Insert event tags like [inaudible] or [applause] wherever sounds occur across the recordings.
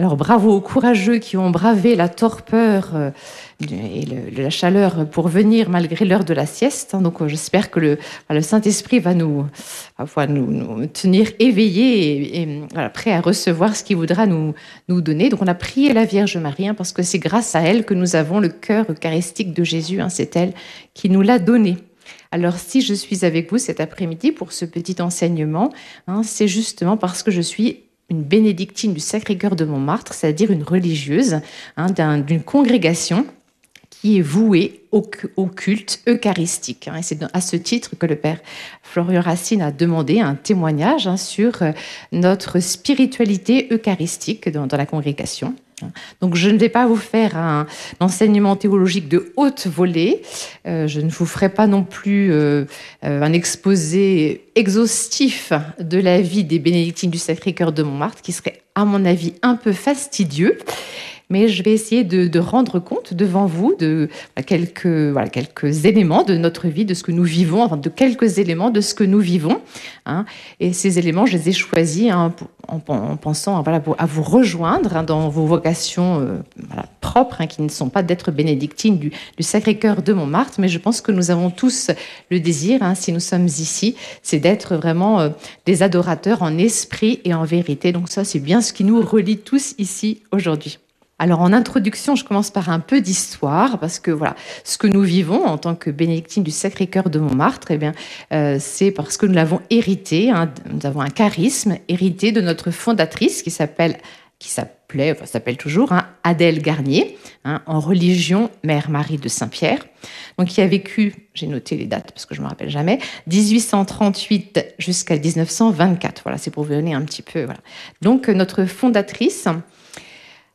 Alors bravo aux courageux qui ont bravé la torpeur euh, et la chaleur pour venir malgré l'heure de la sieste. Hein. Donc j'espère que le, Saint-Esprit va nous, tenir éveillés et, prêts à recevoir ce qu'il voudra nous, donner. Donc on a prié la Vierge Marie hein, parce que c'est grâce à elle que nous avons le cœur eucharistique de Jésus. Hein. C'est elle qui nous l'a donné. Alors si je suis avec vous cet après-midi pour ce petit enseignement, c'est justement parce que je suis une bénédictine du Sacré-Cœur de Montmartre, c'est-à-dire une religieuse hein, d'une congrégation qui est vouée au, culte eucharistique. Hein. c'est à ce titre que le Père Florian Racine a demandé un témoignage hein, sur euh, notre spiritualité eucharistique dans la congrégation. Donc je ne vais pas vous faire un, enseignement théologique de haute volée, euh, je ne vous ferai pas non plus euh, euh, un exposé exhaustif de la vie des bénédictines du Sacré-Cœur de Montmartre, qui serait à mon avis un peu fastidieux mais je vais essayer de, rendre compte devant vous de quelques, voilà, quelques éléments de notre vie, de ce que nous vivons, enfin, de quelques éléments de ce que nous vivons. Hein. Et ces éléments, je les ai choisis hein, en, pensant voilà, à vous rejoindre hein, dans vos vocations euh, propres, qui ne sont pas d'être bénédictines du, Sacré-Cœur de Montmartre, mais je pense que nous avons tous le désir, si nous sommes ici, c'est d'être vraiment euh, des adorateurs en esprit et en vérité. Donc ça, c'est bien ce qui nous relie tous ici aujourd'hui. Alors en introduction, je commence par un peu d'histoire parce que voilà, ce que nous vivons en tant que bénédictine du Sacré-Cœur de Montmartre, eh bien, euh, c'est parce que nous l'avons hérité. Hein, nous avons un charisme hérité de notre fondatrice qui s'appelle qui s'appelait, s'appelle toujours, hein, Adèle Garnier, hein, en religion Mère Marie de Saint-Pierre, donc qui a vécu, j'ai noté les dates parce que je me rappelle jamais, 1838 jusqu'à 1924. Voilà, c'est pour vous donner un petit peu. Donc notre fondatrice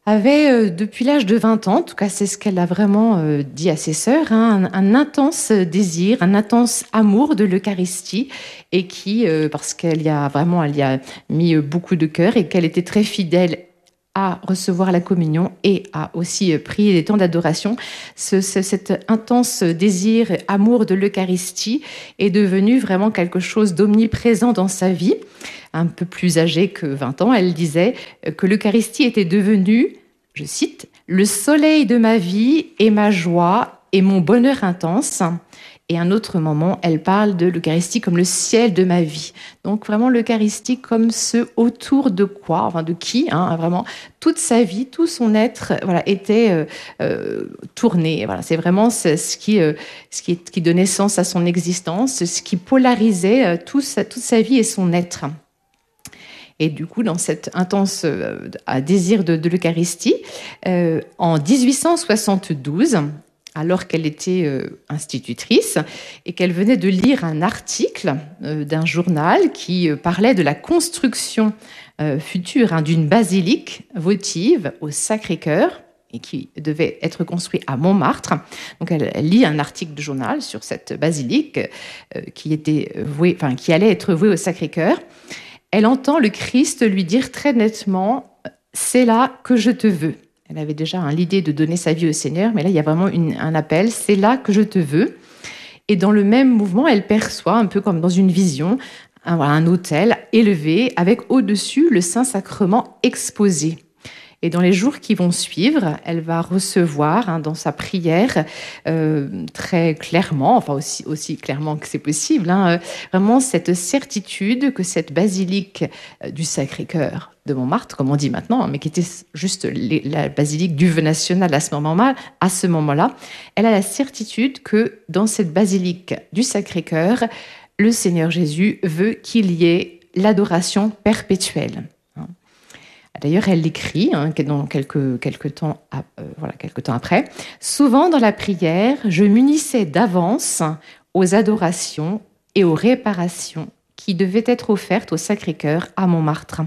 avait, euh, depuis l'âge de 20 ans, en tout cas c'est ce qu'elle a vraiment euh, dit à ses sœurs, hein, un, intense désir, un intense amour de l'Eucharistie, et qui, euh, parce qu'elle y a vraiment, elle y a mis beaucoup de cœur, et qu'elle était très fidèle à recevoir la communion et à aussi prier des temps d'adoration, ce, cet intense désir, amour de l'Eucharistie est devenu vraiment quelque chose d'omniprésent dans sa vie. Un peu plus âgée que 20 ans, elle disait que l'Eucharistie était devenue, je cite, le soleil de ma vie et ma joie et mon bonheur intense. Et un autre moment, elle parle de l'Eucharistie comme le ciel de ma vie. Donc vraiment l'Eucharistie comme ce autour de quoi, enfin de qui, hein, vraiment toute sa vie, tout son être, voilà, était euh, euh, tourné. Voilà, c'est vraiment ce, qui, euh, ce qui, qui, donnait sens à son existence, ce qui polarisait tout toute sa vie et son être. Et du coup, dans cet intense désir de l'Eucharistie, en 1872, alors qu'elle était euh, institutrice et qu'elle venait de lire un article euh, d'un journal qui euh, parlait de la construction future hein, d'une basilique votive au Sacré-Cœur et qui devait être construite à Montmartre. Donc elle, lit un article de journal sur cette basilique qui, était qui allait être vouée au Sacré-Cœur. Elle entend le Christ lui dire très nettement, c'est là que je te veux. Elle avait déjà l'idée de donner sa vie au Seigneur, mais là, il y a vraiment un appel, c'est là que je te veux. Et dans le même mouvement, elle perçoit, un peu comme dans une vision, un, un hôtel élevé avec au-dessus le Saint-Sacrement exposé. Et dans les jours qui vont suivre, elle va recevoir hein, dans sa prière euh, très clairement, enfin aussi, aussi clairement que c'est possible, hein, euh, vraiment cette certitude que cette basilique euh, du Sacré-Cœur de Montmartre, comme on dit maintenant, hein, mais qui était juste la basilique du national ce moment-là, à ce moment-là, elle a la certitude que dans cette basilique du Sacré-Cœur, le Seigneur Jésus veut qu'il y ait l'adoration perpétuelle. D'ailleurs, elle l'écrit hein, dans quelques, quelques, temps, euh, voilà, quelques temps après. Souvent dans la prière, je m'unissais d'avance aux adorations et aux réparations qui devaient être offertes au Sacré-Cœur à Montmartre.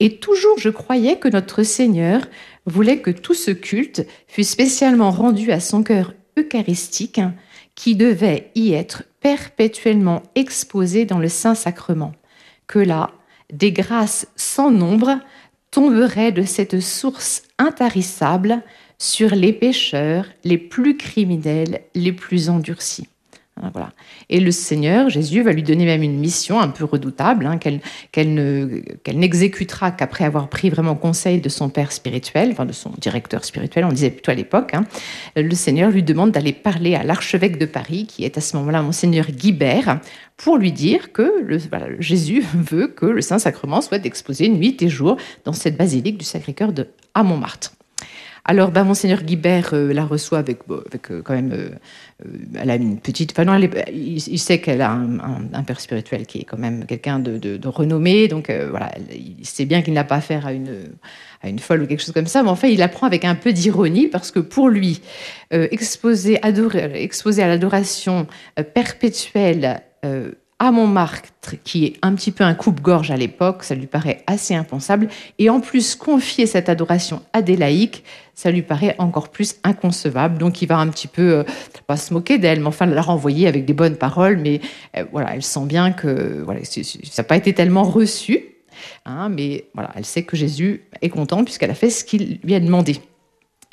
Et toujours je croyais que notre Seigneur voulait que tout ce culte fût spécialement rendu à son cœur eucharistique, qui devait y être perpétuellement exposé dans le Saint-Sacrement. Que là, des grâces sans nombre tomberaient de cette source intarissable sur les pécheurs les plus criminels, les plus endurcis. Hein. Et le Seigneur, Jésus, va lui donner même une mission un peu redoutable, hein, qu'elle n'exécutera qu'après avoir pris vraiment conseil de son père spirituel, enfin de son directeur spirituel, on disait plutôt à l'époque. Hein. Le Seigneur lui demande d'aller parler à l'archevêque de Paris, qui est à ce moment-là Monseigneur Guibert, pour lui dire que le, Jésus [laughs] veut que le Saint-Sacrement soit exposé nuit et jour dans cette basilique du Sacré-Cœur à Montmartre. Alors, ben, Monseigneur Guibert euh, la reçoit avec, avec euh, quand même. Euh, elle a une petite. Enfin, non, il, sait qu'elle a un, père spirituel qui est quand même quelqu'un de, de, renommé. Donc, voilà, il sait bien qu'il n'a pas affaire à une, à une folle ou quelque chose comme ça. Mais en fait, il apprend avec un peu d'ironie parce que pour lui, exposer, adorer, exposer à l'adoration perpétuelle à Montmartre, qui est un petit peu un coupe-gorge à l'époque, ça lui paraît assez impensable. Et en plus, confier cette adoration à des laïcs, ça lui paraît encore plus inconcevable. Donc il va un petit peu, euh, pas se moquer d'elle, mais enfin la renvoyer avec des bonnes paroles. Mais euh, voilà, elle sent bien que ça n'a pas été tellement reçu. Hein, mais voilà, elle sait que Jésus est content puisqu'elle a fait ce qu'il lui a demandé.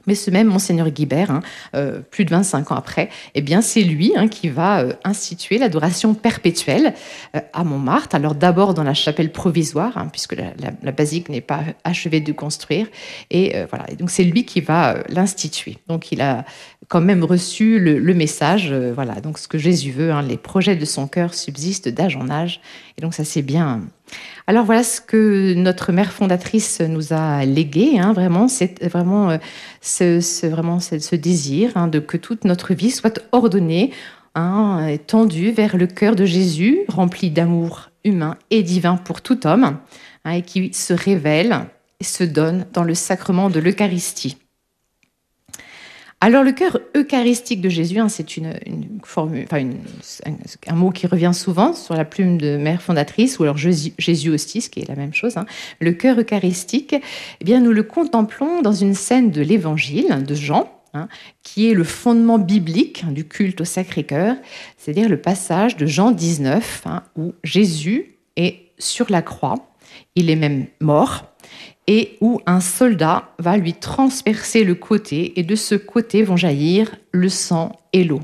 Mais ce même monseigneur Guibert, hein, euh, plus de 25 ans après, eh bien c'est lui hein, qui va euh, instituer l'adoration perpétuelle euh, à Montmartre. Alors d'abord dans la chapelle provisoire, hein, puisque la, basilique n'est pas achevée de construire, et voilà. Donc c'est lui qui va l'instituer. Donc il a quand même reçu le, le message, voilà. Donc ce que Jésus veut, les projets de son cœur subsistent d'âge en âge, et donc ça c'est bien alors voilà ce que notre mère fondatrice nous a légué, hein, vraiment, c'est vraiment, euh, ce, vraiment ce, désir hein, de que toute notre vie soit ordonnée, hein, tendue vers le cœur de Jésus, rempli d'amour humain et divin pour tout homme, et qui se révèle et se donne dans le sacrement de l'Eucharistie. Alors le cœur eucharistique de Jésus, hein, c'est une, formule, enfin un, mot qui revient souvent sur la plume de mère fondatrice, ou alors Jésus, ce qui est la même chose. Hein. Le cœur eucharistique, eh bien nous le contemplons dans une scène de l'Évangile de Jean, hein, qui est le fondement biblique du culte au Sacré-Cœur, c'est-à-dire le passage de Jean 19, où Jésus est sur la croix, il est même mort, et où un soldat va lui transpercer le côté, et de ce côté vont jaillir le sang et l'eau.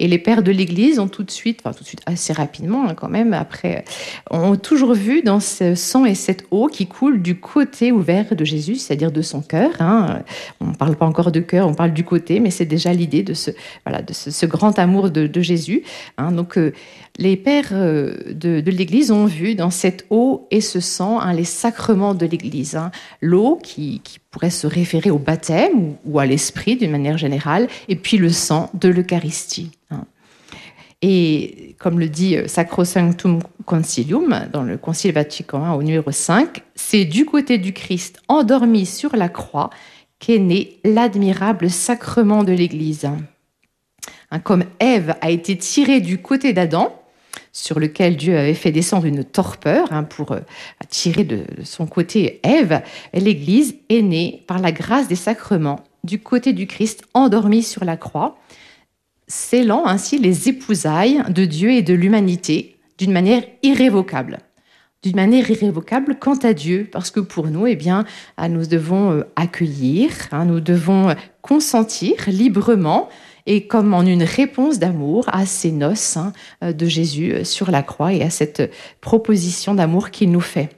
Et les pères de l'Église ont tout de suite, enfin tout de suite assez rapidement hein, quand même, après, ont toujours vu dans ce sang et cette eau qui coule du côté ouvert de Jésus, c'est-à-dire de son cœur. Hein. On ne parle pas encore de cœur, on parle du côté, mais c'est déjà l'idée de ce, voilà, de ce, grand amour de, Jésus. Hein. Donc euh, les pères euh, de, l'Église ont vu dans cette eau et ce sang les sacrements de l'Église. L'eau qui, pourrait se référer au baptême ou à l'esprit d'une manière générale, et puis le sang de l'Eucharistie. Hein. Et comme le dit euh, Sacrosanctum Concilium dans le Concile Vatican au numéro 5, c'est du côté du Christ endormi sur la croix qu'est né l'admirable sacrement de l'Église. Hein, comme Ève a été tirée du côté d'Adam, sur lequel Dieu avait fait descendre une torpeur hein, pour euh, tirer de son côté Ève, l'Église est née par la grâce des sacrements du côté du Christ endormi sur la croix, scellant ainsi les épousailles de Dieu et de l'humanité d'une manière irrévocable. D'une manière irrévocable quant à Dieu, parce que pour nous, eh bien, ah, nous devons euh, accueillir, hein, nous devons consentir librement et comme en une réponse d'amour à ces noces hein, de Jésus euh, sur la croix et à cette proposition d'amour qu'il nous fait.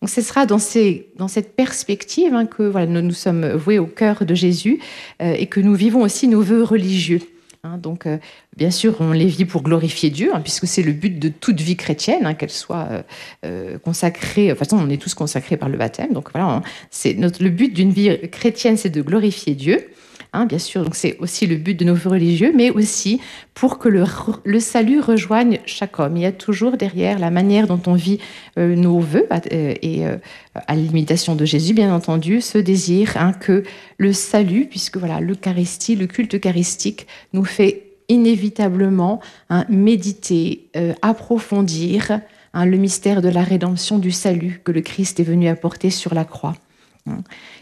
Donc ce sera dans, cette perspective hein, que voilà, nous nous sommes voués au cœur de Jésus euh, et que nous vivons aussi nos vœux religieux. Hein. donc, euh, bien sûr, on les vit pour glorifier Dieu, puisque c'est le but de toute vie chrétienne, qu'elle soit consacrée. De toute façon, on est tous consacrés par le baptême. Donc voilà, c'est le but d'une vie chrétienne, c'est de glorifier Dieu. Hein, bien sûr, donc c'est aussi le but de nos vœux religieux, mais aussi pour que le, salut rejoigne chaque homme. Il y a toujours derrière la manière dont on vit euh, nos vœux, euh, et euh, à l'imitation de Jésus, bien entendu, ce désir hein, que le salut, puisque voilà, l'Eucharistie, le culte eucharistique nous fait inévitablement hein, méditer, approfondir le mystère de la rédemption du salut que le Christ est venu apporter sur la croix.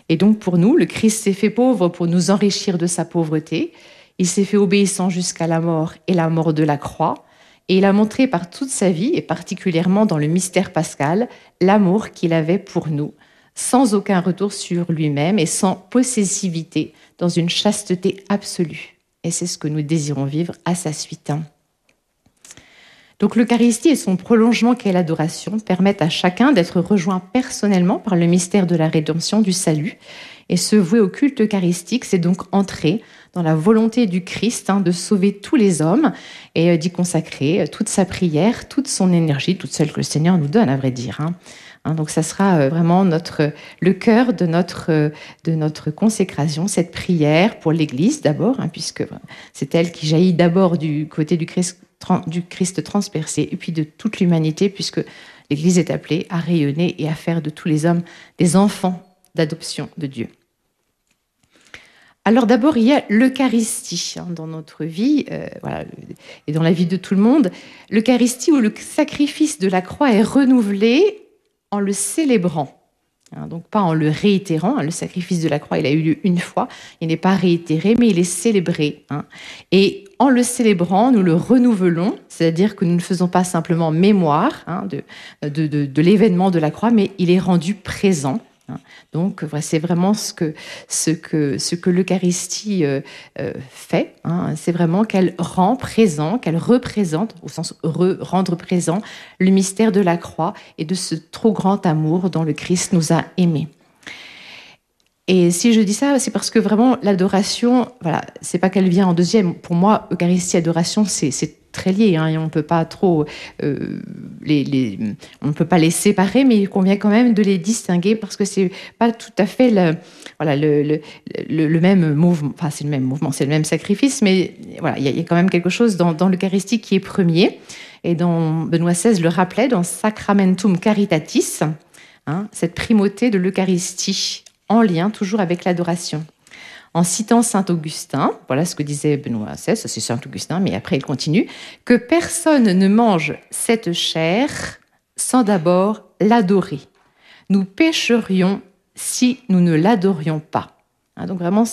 Et donc pour nous, le Christ s'est fait pauvre pour nous enrichir de sa pauvreté. Il s'est fait obéissant jusqu'à la mort et la mort de la croix. Et il a montré par toute sa vie, et particulièrement dans le mystère pascal, l'amour qu'il avait pour nous, sans aucun retour sur lui-même et sans possessivité, dans une chasteté absolue. Et c'est ce que nous désirons vivre à sa suite. Donc l'Eucharistie et son prolongement qu'est l'adoration permettent à chacun d'être rejoint personnellement par le mystère de la rédemption du salut. Et se vouer au culte eucharistique, c'est donc entrer dans la volonté du Christ hein, de sauver tous les hommes et euh, d'y consacrer euh, toute sa prière, toute son énergie, toute celle que le Seigneur nous donne, à vrai dire. Hein. Hein, donc ça sera euh, vraiment notre, le cœur de notre, de notre consécration, cette prière pour l'Église d'abord, puisque c'est elle qui jaillit d'abord du côté du Christ du Christ transpercé et puis de toute l'humanité, puisque l'Église est appelée à rayonner et à faire de tous les hommes des enfants d'adoption de Dieu. Alors d'abord, il y a l'Eucharistie hein, dans notre vie euh, et dans la vie de tout le monde. L'Eucharistie où le sacrifice de la croix est renouvelé en le célébrant. Hein, donc pas en le réitérant. Hein, le sacrifice de la croix, il a eu lieu une fois. Il n'est pas réitéré, mais il est célébré. Hein. Et en le célébrant, nous le renouvelons, c'est-à-dire que nous ne faisons pas simplement mémoire de, de l'événement de la croix, mais il est rendu présent. Hein. Donc, c'est vraiment ce que, ce que, ce que l'Eucharistie euh, euh, fait. Hein. C'est vraiment qu'elle rend présent, qu'elle représente, au sens rendre présent, le mystère de la croix et de ce trop grand amour dont le Christ nous a aimés. Et si je dis ça, c'est parce que vraiment l'adoration, voilà, c'est pas qu'elle vient en deuxième. Pour moi, Eucharistie, adoration, c'est très lié hein, on peut pas trop euh, les, ne peut pas les séparer, mais il convient quand même de les distinguer parce que c'est pas tout à fait le, voilà le, le, le, même mouvement. Enfin, c'est le même mouvement, c'est le même sacrifice, mais voilà, il y, a quand même quelque chose dans, l'Eucharistie qui est premier. Et dans Benoît XVI le rappelait dans Sacramentum Caritatis, hein, cette primauté de l'Eucharistie en lien toujours avec l'adoration en citant Saint Augustin, voilà ce que disait Benoît XVI, c'est Saint Augustin, mais après il continue, que personne ne mange cette chair sans d'abord l'adorer. Nous pécherions si nous ne l'adorions pas. Hein, donc vraiment,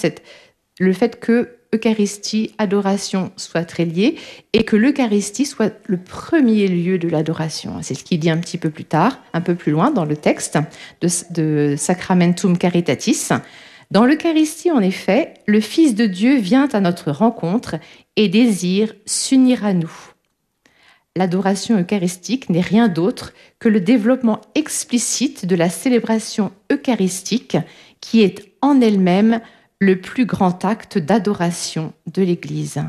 le fait que Eucharistie, adoration soient très liés et que l'Eucharistie soit le premier lieu de l'adoration. C'est ce qu'il dit un petit peu plus tard, un peu plus loin dans le texte de Sacramentum Caritatis. Dans l'Eucharistie, en effet, le Fils de Dieu vient à notre rencontre et désire s'unir à nous. L'adoration eucharistique n'est rien d'autre que le développement explicite de la célébration eucharistique qui est en elle-même le plus grand acte d'adoration de l'Église.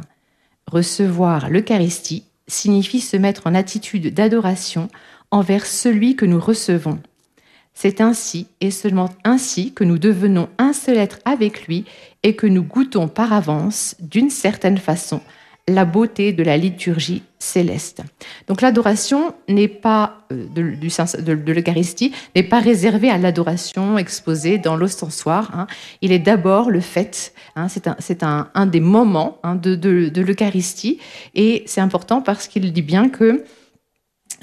Recevoir l'Eucharistie signifie se mettre en attitude d'adoration envers celui que nous recevons. C'est ainsi et seulement ainsi que nous devenons un seul être avec lui et que nous goûtons par avance, d'une certaine façon, la beauté de la liturgie céleste. Donc l'adoration n'est pas euh, de, l'Eucharistie n'est pas réservée à l'adoration exposée dans l'ostensoir. Hein. Il est d'abord le fait. Hein, c'est un, des moments hein, de, de l'Eucharistie et c'est important parce qu'il dit bien que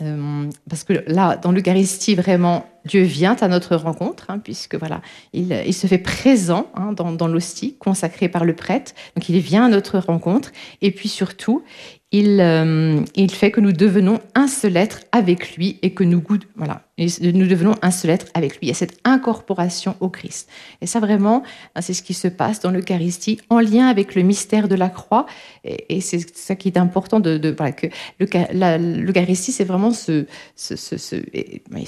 euh, parce que là, dans l'Eucharistie, vraiment, Dieu vient à notre rencontre, hein, puisque voilà, il, se fait présent hein, dans, l'hostie consacrée par le prêtre. Donc, il vient à notre rencontre. Et puis surtout, il, euh, fait que nous devenons un seul être avec lui et que nous voilà, nous devenons un seul être avec lui. Il y a cette incorporation au Christ. Et ça vraiment, hein, c'est ce qui se passe dans l'Eucharistie en lien avec le mystère de la croix. Et, c'est ça qui est important de, voilà, que l'Eucharistie, c'est vraiment ce,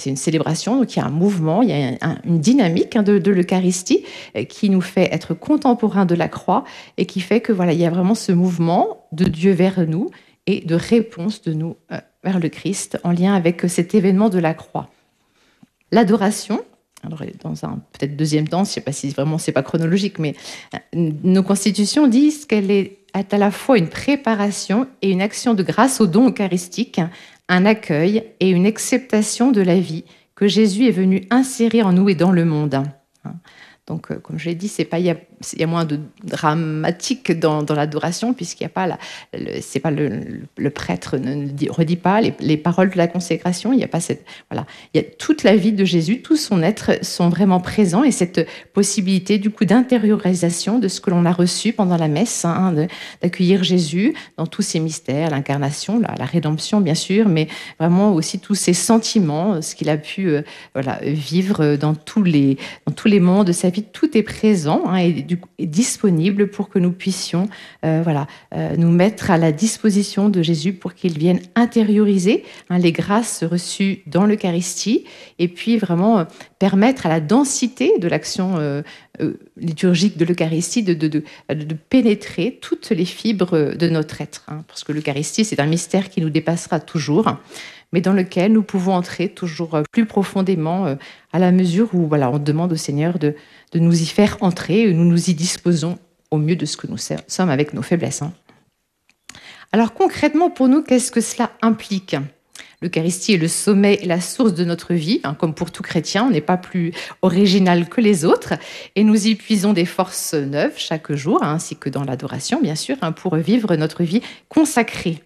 une célébration, donc il y a un mouvement, il y a une dynamique hein, de, de l'Eucharistie euh, qui nous fait être contemporains de la croix et qui fait que voilà, il y a vraiment ce mouvement de Dieu vers nous et de réponse de nous euh, vers le Christ en lien avec cet événement de la croix. L'adoration, alors dans un peut-être deuxième temps, je ne sais pas si vraiment c'est pas chronologique, mais euh, nos constitutions disent qu'elle est à la fois une préparation et une action de grâce au don eucharistique, un accueil et une acceptation de la vie que Jésus est venu insérer en nous et dans le monde. Donc, euh, comme je l'ai dit, c'est pas il y, a moins de dramatique dans, l'adoration puisqu'il n'y a pas la, c'est pas le, prêtre ne redit pas les, paroles de la consécration. Il n'y a pas cette voilà, il y a toute la vie de Jésus, tout son être sont vraiment présents et cette possibilité du coup d'intériorisation de ce que l'on a reçu pendant la messe, hein, d'accueillir Jésus dans tous ses mystères, l'incarnation, la, rédemption bien sûr, mais vraiment aussi tous ses sentiments, ce qu'il a pu euh, voilà vivre dans tous les dans tous les mondes de sa tout est présent hein, et, disponible pour que nous puissions euh, voilà, euh, nous mettre à la disposition de Jésus pour qu'il vienne intérioriser hein, les grâces reçues dans l'Eucharistie et puis vraiment permettre à la densité de l'action liturgique de l'Eucharistie de, pénétrer toutes les fibres de notre être. Hein, parce que l'Eucharistie, c'est un mystère qui nous dépassera toujours mais dans lequel nous pouvons entrer toujours euh, plus profondément euh, à la mesure où voilà, on demande au Seigneur de, de nous y faire entrer, nous nous y disposons au mieux de ce que nous sommes avec nos faiblesses. Hein. Alors concrètement pour nous, qu'est-ce que cela implique? L'Eucharistie est le sommet et la source de notre vie, hein, comme pour tout chrétien, on n'est pas plus original que les autres, et nous y puisons des forces neuves chaque jour, hein, ainsi que dans l'adoration, bien sûr, pour vivre notre vie consacrée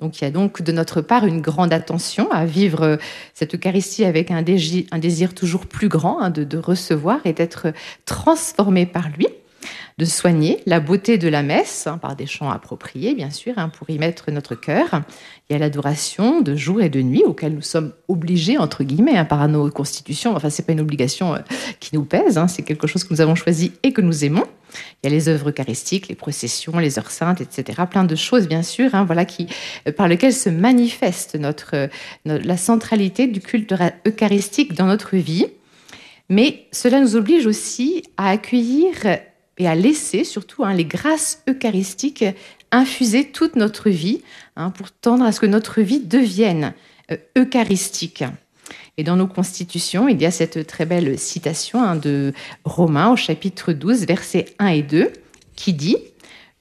donc il y a donc de notre part une grande attention à vivre euh, cette Eucharistie avec un désir, toujours plus grand hein, de, recevoir et d'être transformé par lui de soigner la beauté de la messe hein, par des chants appropriés, bien sûr, hein, pour y mettre notre cœur. Il y a l'adoration de jour et de nuit auquel nous sommes obligés, entre guillemets, hein, par nos constitutions. Enfin, c'est pas une obligation euh, qui nous pèse, c'est quelque chose que nous avons choisi et que nous aimons. Il y a les œuvres eucharistiques, les processions, les heures saintes, etc. Plein de choses, bien sûr, voilà, qui, euh, par lesquelles se manifeste notre, euh, la centralité du culte eucharistique dans notre vie. Mais cela nous oblige aussi à accueillir et à laisser surtout hein, les grâces eucharistiques infuser toute notre vie hein, pour tendre à ce que notre vie devienne euh, eucharistique. Et dans nos constitutions, il y a cette très belle citation hein, de Romains au chapitre 12, versets 1 et 2, qui dit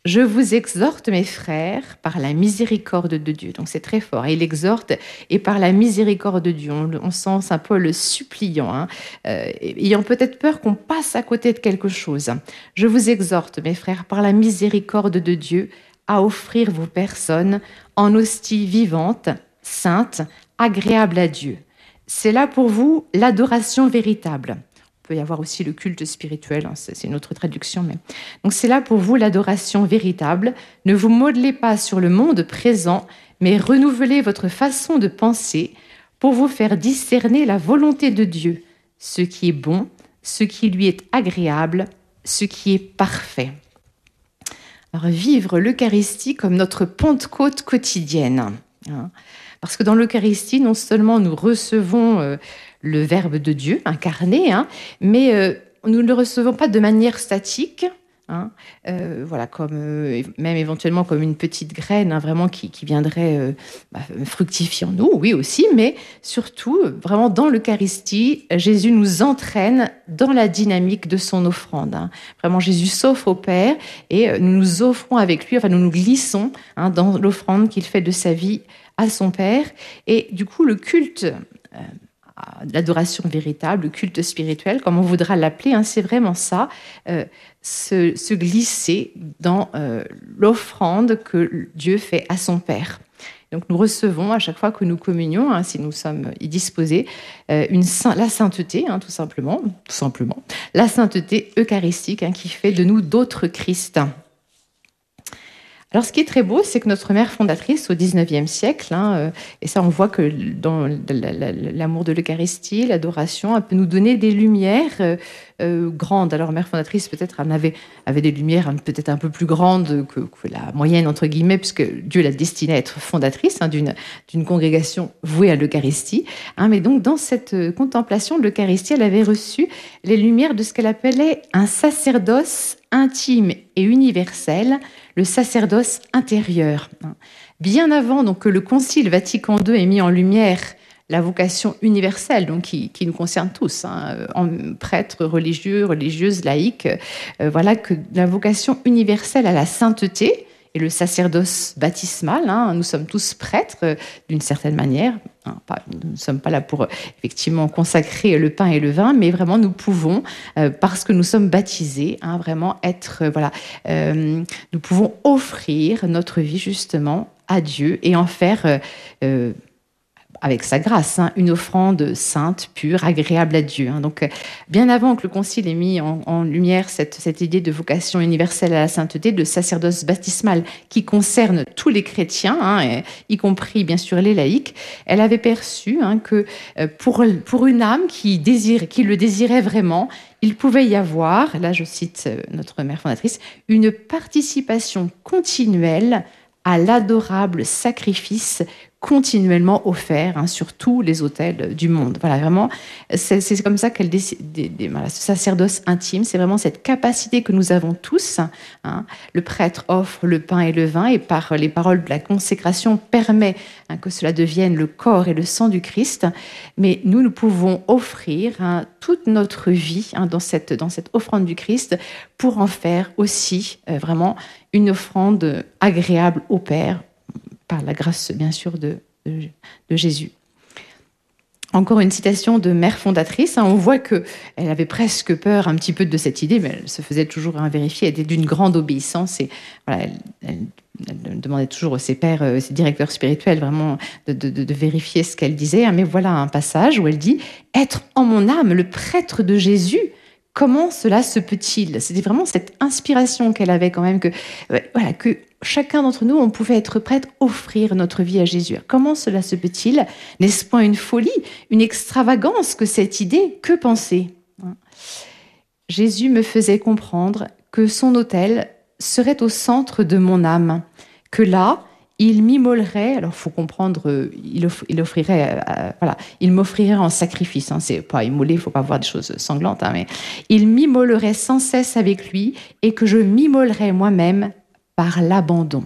je vous exhorte, mes frères, par la miséricorde de Dieu. Donc c'est très fort. il exhorte et par la miséricorde de Dieu. On, sent Saint Paul suppliant, hein, euh, ayant peut-être peur qu'on passe à côté de quelque chose. Je vous exhorte, mes frères, par la miséricorde de Dieu, à offrir vos personnes en hostie vivante, sainte, agréable à Dieu. C'est là pour vous l'adoration véritable peut y avoir aussi le culte spirituel, hein, c'est une autre traduction. Mais... Donc c'est là pour vous l'adoration véritable. Ne vous modelez pas sur le monde présent, mais renouvelez votre façon de penser pour vous faire discerner la volonté de Dieu, ce qui est bon, ce qui lui est agréable, ce qui est parfait. Alors vivre l'Eucharistie comme notre Pentecôte quotidienne. Hein. parce que dans l'Eucharistie, non seulement nous recevons euh, le Verbe de Dieu incarné, hein, mais euh, nous ne le recevons pas de manière statique. Hein, euh, voilà, comme euh, même éventuellement comme une petite graine, hein, vraiment qui, viendrait bah, fructifier en nous, oui aussi, mais surtout vraiment dans l'Eucharistie, Jésus nous entraîne dans la dynamique de son offrande. Vraiment, Jésus s'offre au Père et nous nous offrons avec lui, enfin nous nous glissons dans l'offrande qu'il fait de sa vie à son Père. Et du coup, le culte l'adoration véritable, le culte spirituel, comme on voudra l'appeler, hein, c'est vraiment ça, euh, se, glisser dans euh, l'offrande que Dieu fait à son Père. Donc nous recevons à chaque fois que nous communions, hein, si nous sommes y disposés, euh, la sainteté, hein, tout simplement, tout simplement, la sainteté eucharistique qui fait de nous d'autres Christ. Alors, ce qui est très beau, c'est que notre mère fondatrice au XIXe siècle, hein, euh, et ça, on voit que dans l'amour de l'Eucharistie, l'adoration, elle peut nous donner des lumières euh, euh, grandes. Alors, mère fondatrice, peut-être, en avait, avait des lumières peut-être un peu plus grandes que, la moyenne, entre guillemets, puisque Dieu l'a destinée à être fondatrice hein, d'une congrégation vouée à l'Eucharistie. Hein, mais donc, dans cette contemplation de l'Eucharistie, elle avait reçu les lumières de ce qu'elle appelait un sacerdoce intime et universel, le sacerdoce intérieur. Bien avant donc, que le Concile Vatican II ait mis en lumière la vocation universelle, donc qui, nous concerne tous, hein, prêtres, religieux, religieuses, laïcs, euh, voilà que la vocation universelle à la sainteté, et le sacerdoce baptismal. Hein, nous sommes tous prêtres euh, d'une certaine manière. Hein, nous ne sommes pas là pour effectivement consacrer le pain et le vin, mais vraiment nous pouvons, euh, parce que nous sommes baptisés, hein, vraiment être, euh, voilà, nous pouvons offrir notre vie justement à Dieu et en faire avec sa grâce, hein, une offrande sainte, pure, agréable à Dieu. Hein. Donc, bien avant que le Concile ait mis en, lumière cette, idée de vocation universelle à la sainteté, de sacerdoce baptismal qui concerne tous les chrétiens, hein, y compris bien sûr les laïcs, elle avait perçu que pour, pour une âme qui, qui le désirait vraiment, il pouvait y avoir, là je cite notre mère fondatrice, une participation continuelle à l'adorable sacrifice continuellement offert hein, sur tous les hôtels du monde. Voilà, vraiment, c'est comme ça qu'elle décide. Ce sacerdoce intime, c'est vraiment cette capacité que nous avons tous. Hein. Le prêtre offre le pain et le vin et par les paroles de la consécration permet hein, que cela devienne le corps et le sang du Christ. Mais nous, nous pouvons offrir toute notre vie dans, cette, dans cette offrande du Christ pour en faire aussi euh, vraiment une offrande agréable au Père la grâce bien sûr de, de, Jésus. Encore une citation de mère fondatrice. Hein. on voit que elle avait presque peur un petit peu de cette idée, mais elle se faisait toujours vérifier. Elle était d'une grande obéissance et voilà, elle, demandait toujours à ses pères, euh, ses directeurs spirituels, vraiment de, de vérifier ce qu'elle disait. Hein. Mais voilà un passage où elle dit Être en mon âme le prêtre de Jésus comment cela se peut-il? C'était vraiment cette inspiration qu'elle avait quand même que, voilà, que chacun d'entre nous, on pouvait être prêt à offrir notre vie à Jésus. Comment cela se peut-il? N'est-ce pas une folie, une extravagance que cette idée? Que penser? Jésus me faisait comprendre que son autel serait au centre de mon âme, que là, il m'immolerait, alors faut comprendre, euh, il, offrirait, euh, euh, voilà, il m'offrirait en sacrifice. Hein, c'est pas immoler, faut pas voir des choses sanglantes, hein, mais il m'immolerait sans cesse avec lui et que je m'immolerais moi-même par l'abandon.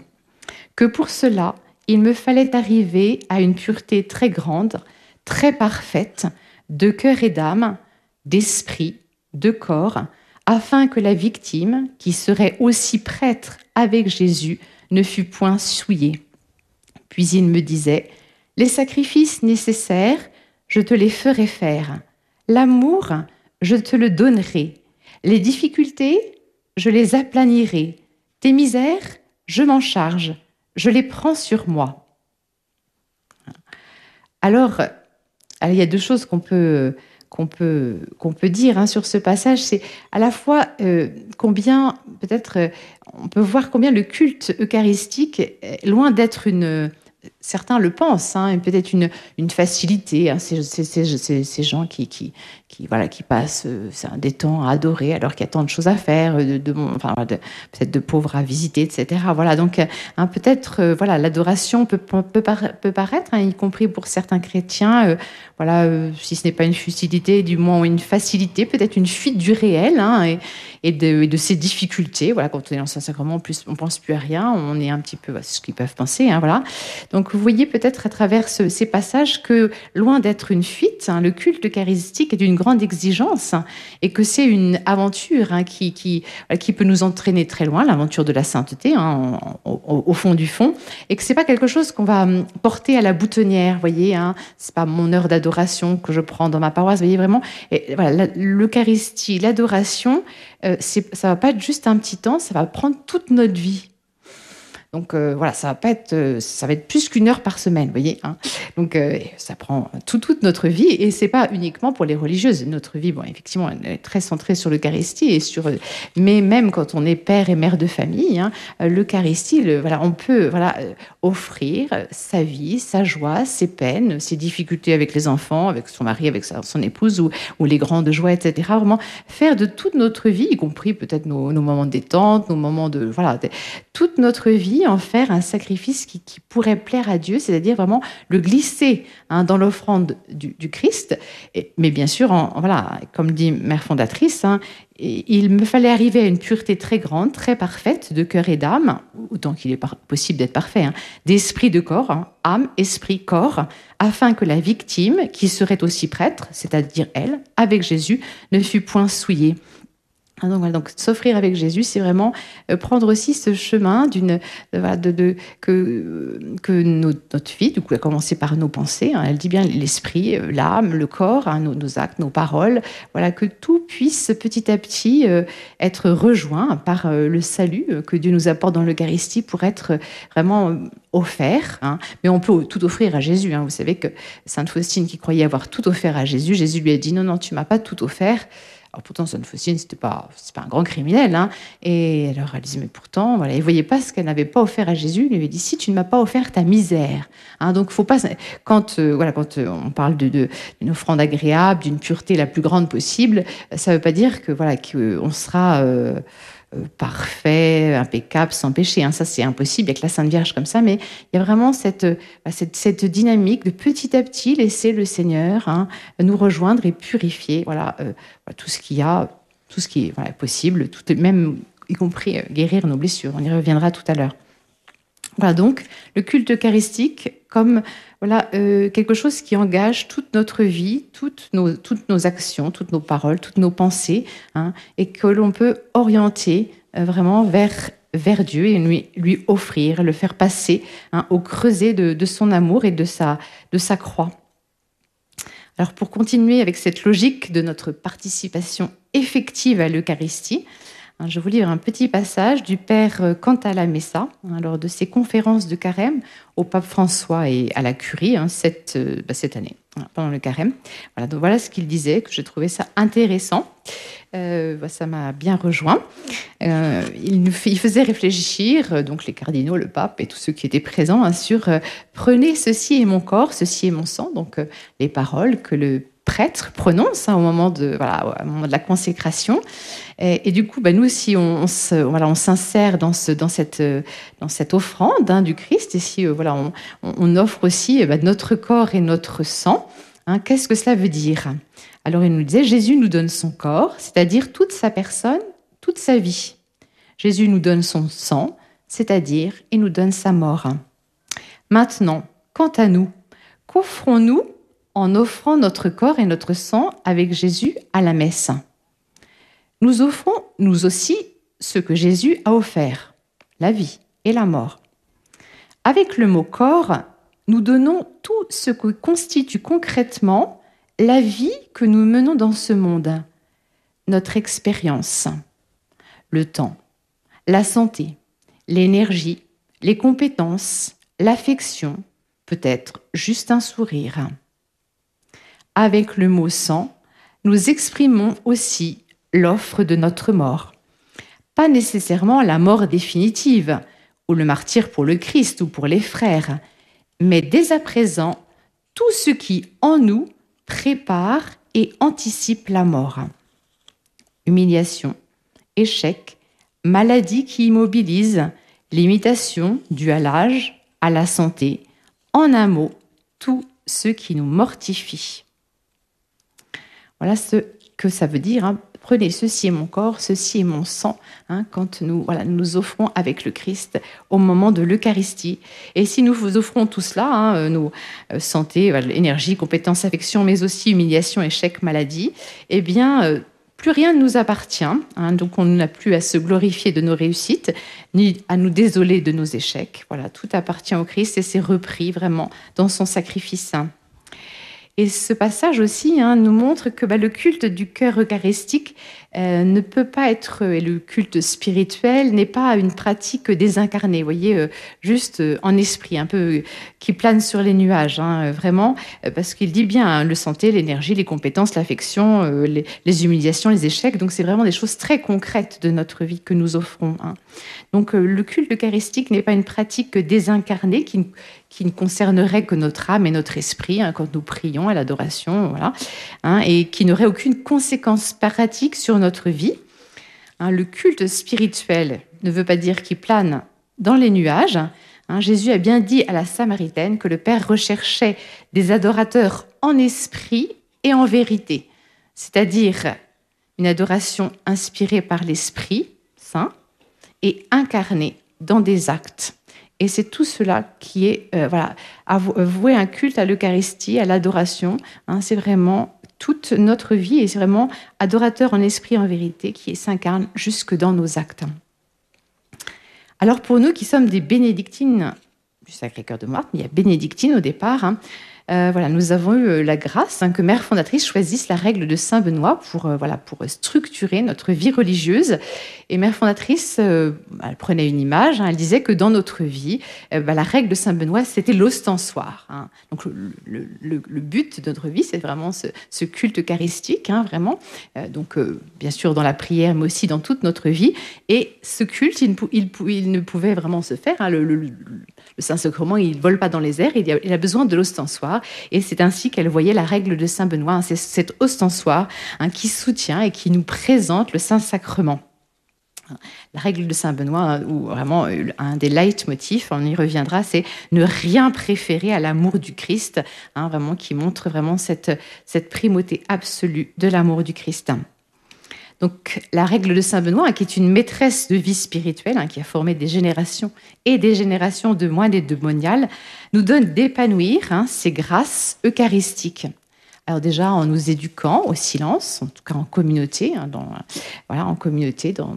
Que pour cela, il me fallait arriver à une pureté très grande, très parfaite, de cœur et d'âme, d'esprit, de corps, afin que la victime, qui serait aussi prêtre avec Jésus, ne fut point souillé. Puis il me disait, Les sacrifices nécessaires, je te les ferai faire. L'amour, je te le donnerai. Les difficultés, je les aplanirai. Tes misères, je m'en charge. Je les prends sur moi. Alors, il y a deux choses qu'on peut qu'on peut, qu'on peut dire hein, sur ce passage, c'est à la fois euh, combien, peut-être, euh, on peut voir combien le culte eucharistique, loin d'être une, certains le pensent, hein, peut-être une, facilité. Hein, ces, gens qui, voilà, qui passent euh, des temps à adorer alors qu'il y a tant de choses à faire, de enfin, peut-être de pauvres à visiter, etc. Voilà, donc hein, peut-être euh, voilà, l'adoration peut, paraître, hein, y compris pour certains chrétiens, euh, voilà, si ce n'est pas une futilité, du moins une facilité, peut-être une fuite du réel et, de, ses difficultés. Voilà, quand on est dans un sacrement, plus, on pense plus à rien, on est un petit peu, c'est ce qu'ils peuvent penser. Voilà. Donc vous voyez peut-être à travers ces passages que loin d'être une fuite, le culte eucharistique est d'une grande exigence et que c'est une aventure hein, qui, peut nous entraîner très loin, l'aventure de la sainteté, hein, au, fond du fond, et que c'est pas quelque chose qu'on va hum, porter à la boutonnière, vous voyez, hein, c'est pas mon heure d'adoration que je prends dans ma paroisse, vous voyez vraiment, l'Eucharistie, l'adoration, euh, ça va pas être juste un petit temps, ça va prendre toute notre vie. Donc euh, voilà, ça va pas être, euh, ça va être plus qu'une heure par semaine, vous voyez. Hein. Donc euh, ça prend toute notre vie et c'est pas uniquement pour les religieuses. Notre vie, bon, effectivement, elle est très centrée sur l'Eucharistie et sur, mais même quand on est père et mère de famille, hein, l'Eucharistie, voilà, on peut voilà offrir sa vie, sa joie, ses peines, ses difficultés avec les enfants, avec son mari, avec son épouse ou, les grandes joies, etc. Vraiment faire de toute notre vie, y compris peut-être nos, nos moments de détente, nos moments de voilà, toute notre vie en faire un sacrifice qui, pourrait plaire à Dieu, c'est-à-dire vraiment le glisser hein, dans l'offrande du, Christ. Mais bien sûr, en, voilà, comme dit Mère fondatrice, hein, il me fallait arriver à une pureté très grande, très parfaite de cœur et d'âme, autant qu'il est possible d'être parfait, hein, d'esprit de corps, âme, esprit, corps, afin que la victime, qui serait aussi prêtre, c'est-à-dire elle, avec Jésus, ne fût point souillée. Hein, donc, s'offrir avec Jésus, c'est vraiment euh, prendre aussi ce chemin d'une de, de, que que notre vie, du coup, a commencé par nos pensées. Hein, elle dit bien l'esprit, euh, l'âme, le corps, hein, nos, actes, nos paroles. Voilà que tout puisse petit à petit euh, être rejoint par le salut que Dieu nous apporte dans l'Eucharistie pour être vraiment offert. Mais on peut tout offrir à Jésus. Vous savez que Sainte Faustine, qui croyait avoir tout offert à Jésus, Jésus lui a dit non non, tu m'as pas tout offert. Alors pourtant, Faustine, c'était pas, pas un grand criminel. Hein. Et alors elle disait, mais pourtant, voilà, il voyait pas ce qu'elle n'avait pas offert à Jésus. Il lui avait dit, si tu ne m'as pas offert ta misère. Hein, donc faut pas, quand euh, voilà, quand euh, on parle d'une offrande agréable, d'une pureté la plus grande possible, ça veut pas dire que voilà, qu'on sera euh, euh, parfait, impeccable, sans péché. Hein. Ça, c'est impossible avec la Sainte Vierge comme ça. Mais il y a vraiment cette, euh, cette, cette dynamique de petit à petit laisser le Seigneur hein, nous rejoindre et purifier voilà, euh, tout ce qu'il y a, tout ce qui est possible, tout, même y compris guérir nos blessures. On y reviendra tout à l'heure. Voilà donc le culte eucharistique comme voilà euh, quelque chose qui engage toute notre vie, toutes nos, toutes nos actions, toutes nos paroles, toutes nos pensées, hein, et que l'on peut orienter euh, vraiment vers vers Dieu et lui, lui offrir, le faire passer hein, au creuset de, de, son amour et de sa, de sa croix. Alors pour continuer avec cette logique de notre participation effective à l'Eucharistie, je vous livre un petit passage du père euh, Cantala Messa, hein, lors de ses conférences de carême au pape François et à la curie hein, cette, euh, bah, cette année, pendant le carême. Voilà ce qu'il disait, que j'ai trouvé ça intéressant. Euh, bah, ça m'a bien rejoint. il, nous il, faisait réfléchir, donc les cardinaux, le pape et tous ceux qui étaient présents, sur prenez ceci est mon corps, ceci est mon sang, donc les paroles que le prêtre prononce au moment de voilà au moment de la consécration. Et, du coup bah, nous si on, voilà on s'insère dans ce dans cette dans cette offrande hein, du Christ. Et si euh, voilà on, on, offre aussi bah, notre corps et notre sang hein, qu'est-ce que cela veut dire? Alors il nous disait Jésus nous donne son corps c'est-à-dire toute sa personne toute sa vie. Jésus nous donne son sang c'est-à-dire il nous donne sa mort. Maintenant quant à nous qu'offrons-nous en offrant notre corps et notre sang avec Jésus à la messe. Nous offrons, nous aussi, ce que Jésus a offert, la vie et la mort. Avec le mot corps, nous donnons tout ce que constitue concrètement la vie que nous menons dans ce monde, notre expérience, le temps, la santé, l'énergie, les compétences, l'affection, peut-être juste un sourire avec le mot sang, nous exprimons aussi l'offre de notre mort. Pas nécessairement la mort définitive, ou le martyr pour le Christ ou pour les frères, mais dès à présent, tout ce qui en nous prépare et anticipe la mort. Humiliation, échec, maladie qui immobilise, limitation due à l'âge, à la santé, en un mot, tout ce qui nous mortifie. Voilà ce que ça veut dire. Hein. Prenez, ceci est mon corps, ceci est mon sang, hein, quand nous, voilà, nous offrons avec le Christ au moment de l'Eucharistie. Et si nous vous offrons tout cela, hein, euh, nos euh, santé, énergie, compétences, affection, mais aussi humiliation, échec, maladie, eh bien, euh, plus rien ne nous appartient. donc, on n'a plus à se glorifier de nos réussites, ni à nous désoler de nos échecs. Voilà, tout appartient au Christ et c'est repris vraiment dans son sacrifice saint. Et ce passage aussi hein, nous montre que bah, le culte du cœur eucharistique euh, ne peut pas être, et le culte spirituel n'est pas une pratique désincarnée, vous voyez, euh, juste euh, en esprit, un peu qui plane sur les nuages, hein, vraiment, parce qu'il dit bien hein, le santé, l'énergie, les compétences, l'affection, les, humiliations, les échecs. Donc c'est vraiment des choses très concrètes de notre vie que nous offrons. Hein. Donc le culte eucharistique n'est pas une pratique désincarnée qui, qui ne concernerait que notre âme et notre esprit quand nous prions à l'adoration, voilà, et qui n'aurait aucune conséquence pratique sur notre vie. Hein, le culte spirituel ne veut pas dire qu'il plane dans les nuages. Jésus a bien dit à la Samaritaine que le Père recherchait des adorateurs en esprit et en vérité, c'est-à-dire une adoration inspirée par l'Esprit Saint et incarnée dans des actes. Et c'est tout cela qui est, euh, voilà, vouer un culte à l'Eucharistie, à l'adoration. Hein, c'est vraiment toute notre vie et c'est vraiment adorateur en esprit en vérité qui s'incarne jusque dans nos actes. Alors pour nous qui sommes des bénédictines du Sacré-Cœur de Marthe, il y a bénédictines au départ, hein, euh, voilà, nous avons eu euh, la grâce hein, que Mère fondatrice choisisse la règle de Saint Benoît pour, euh, voilà, pour structurer notre vie religieuse. Et Mère fondatrice, elle prenait une image, hein, elle disait que dans notre vie, bah, la règle de Saint Benoît, c'était l'ostensoir. Hein. Donc le, but de notre vie, c'est vraiment ce, culte eucharistique, vraiment. donc bien sûr dans la prière, mais aussi dans toute notre vie. Et ce culte, il ne pouvait vraiment se faire. le, Saint-Sacrement, il ne vole pas dans les airs, il a, il a besoin de l'ostensoir. Et c'est ainsi qu'elle voyait la règle de Saint Benoît, hein, c'est cet ostensoir hein, qui soutient et qui nous présente le Saint-Sacrement. La règle de Saint Benoît, hein, ou vraiment euh, un des leitmotifs, on y reviendra, c'est ne rien préférer à l'amour du Christ, vraiment qui montre vraiment cette, cette primauté absolue de l'amour du Christ. Donc la règle de Saint Benoît, qui est une maîtresse de vie spirituelle, hein, qui a formé des générations et des générations de moines et de moniales, nous donne d'épanouir hein, ces grâces eucharistiques. Alors déjà en nous éduquant au silence, en tout cas en communauté, hein, voilà, en communauté, dans,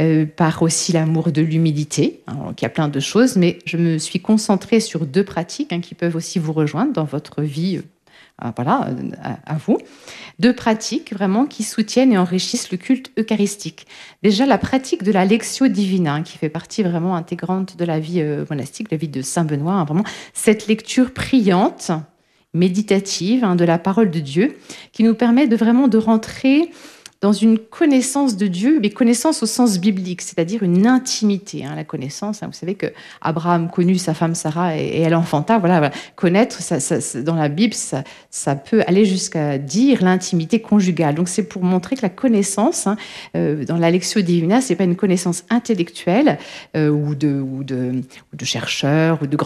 euh, par aussi l'amour de l'humilité, hein, qui a plein de choses, mais je me suis concentrée sur deux pratiques qui peuvent aussi vous rejoindre dans votre vie euh, voilà, à, vous, deux pratiques vraiment qui soutiennent et enrichissent le culte eucharistique. Déjà la pratique de la lectio divina, hein, qui fait partie vraiment intégrante de la vie euh, monastique, la vie de Saint Benoît, hein, vraiment cette lecture priante, méditative hein, de la parole de Dieu, qui nous permet de vraiment de rentrer dans une connaissance de Dieu, mais connaissance au sens biblique, c'est-à-dire une intimité. Hein, la connaissance, hein. vous savez que Abraham connut sa femme Sarah et, elle enfanta. Voilà, connaître ça, ça, dans la Bible, ça, ça peut aller jusqu'à dire l'intimité conjugale. Donc c'est pour montrer que la connaissance hein, euh, dans la Lectio Divina, c'est pas une connaissance intellectuelle euh, ou, de, ou, de, ou de chercheurs ou de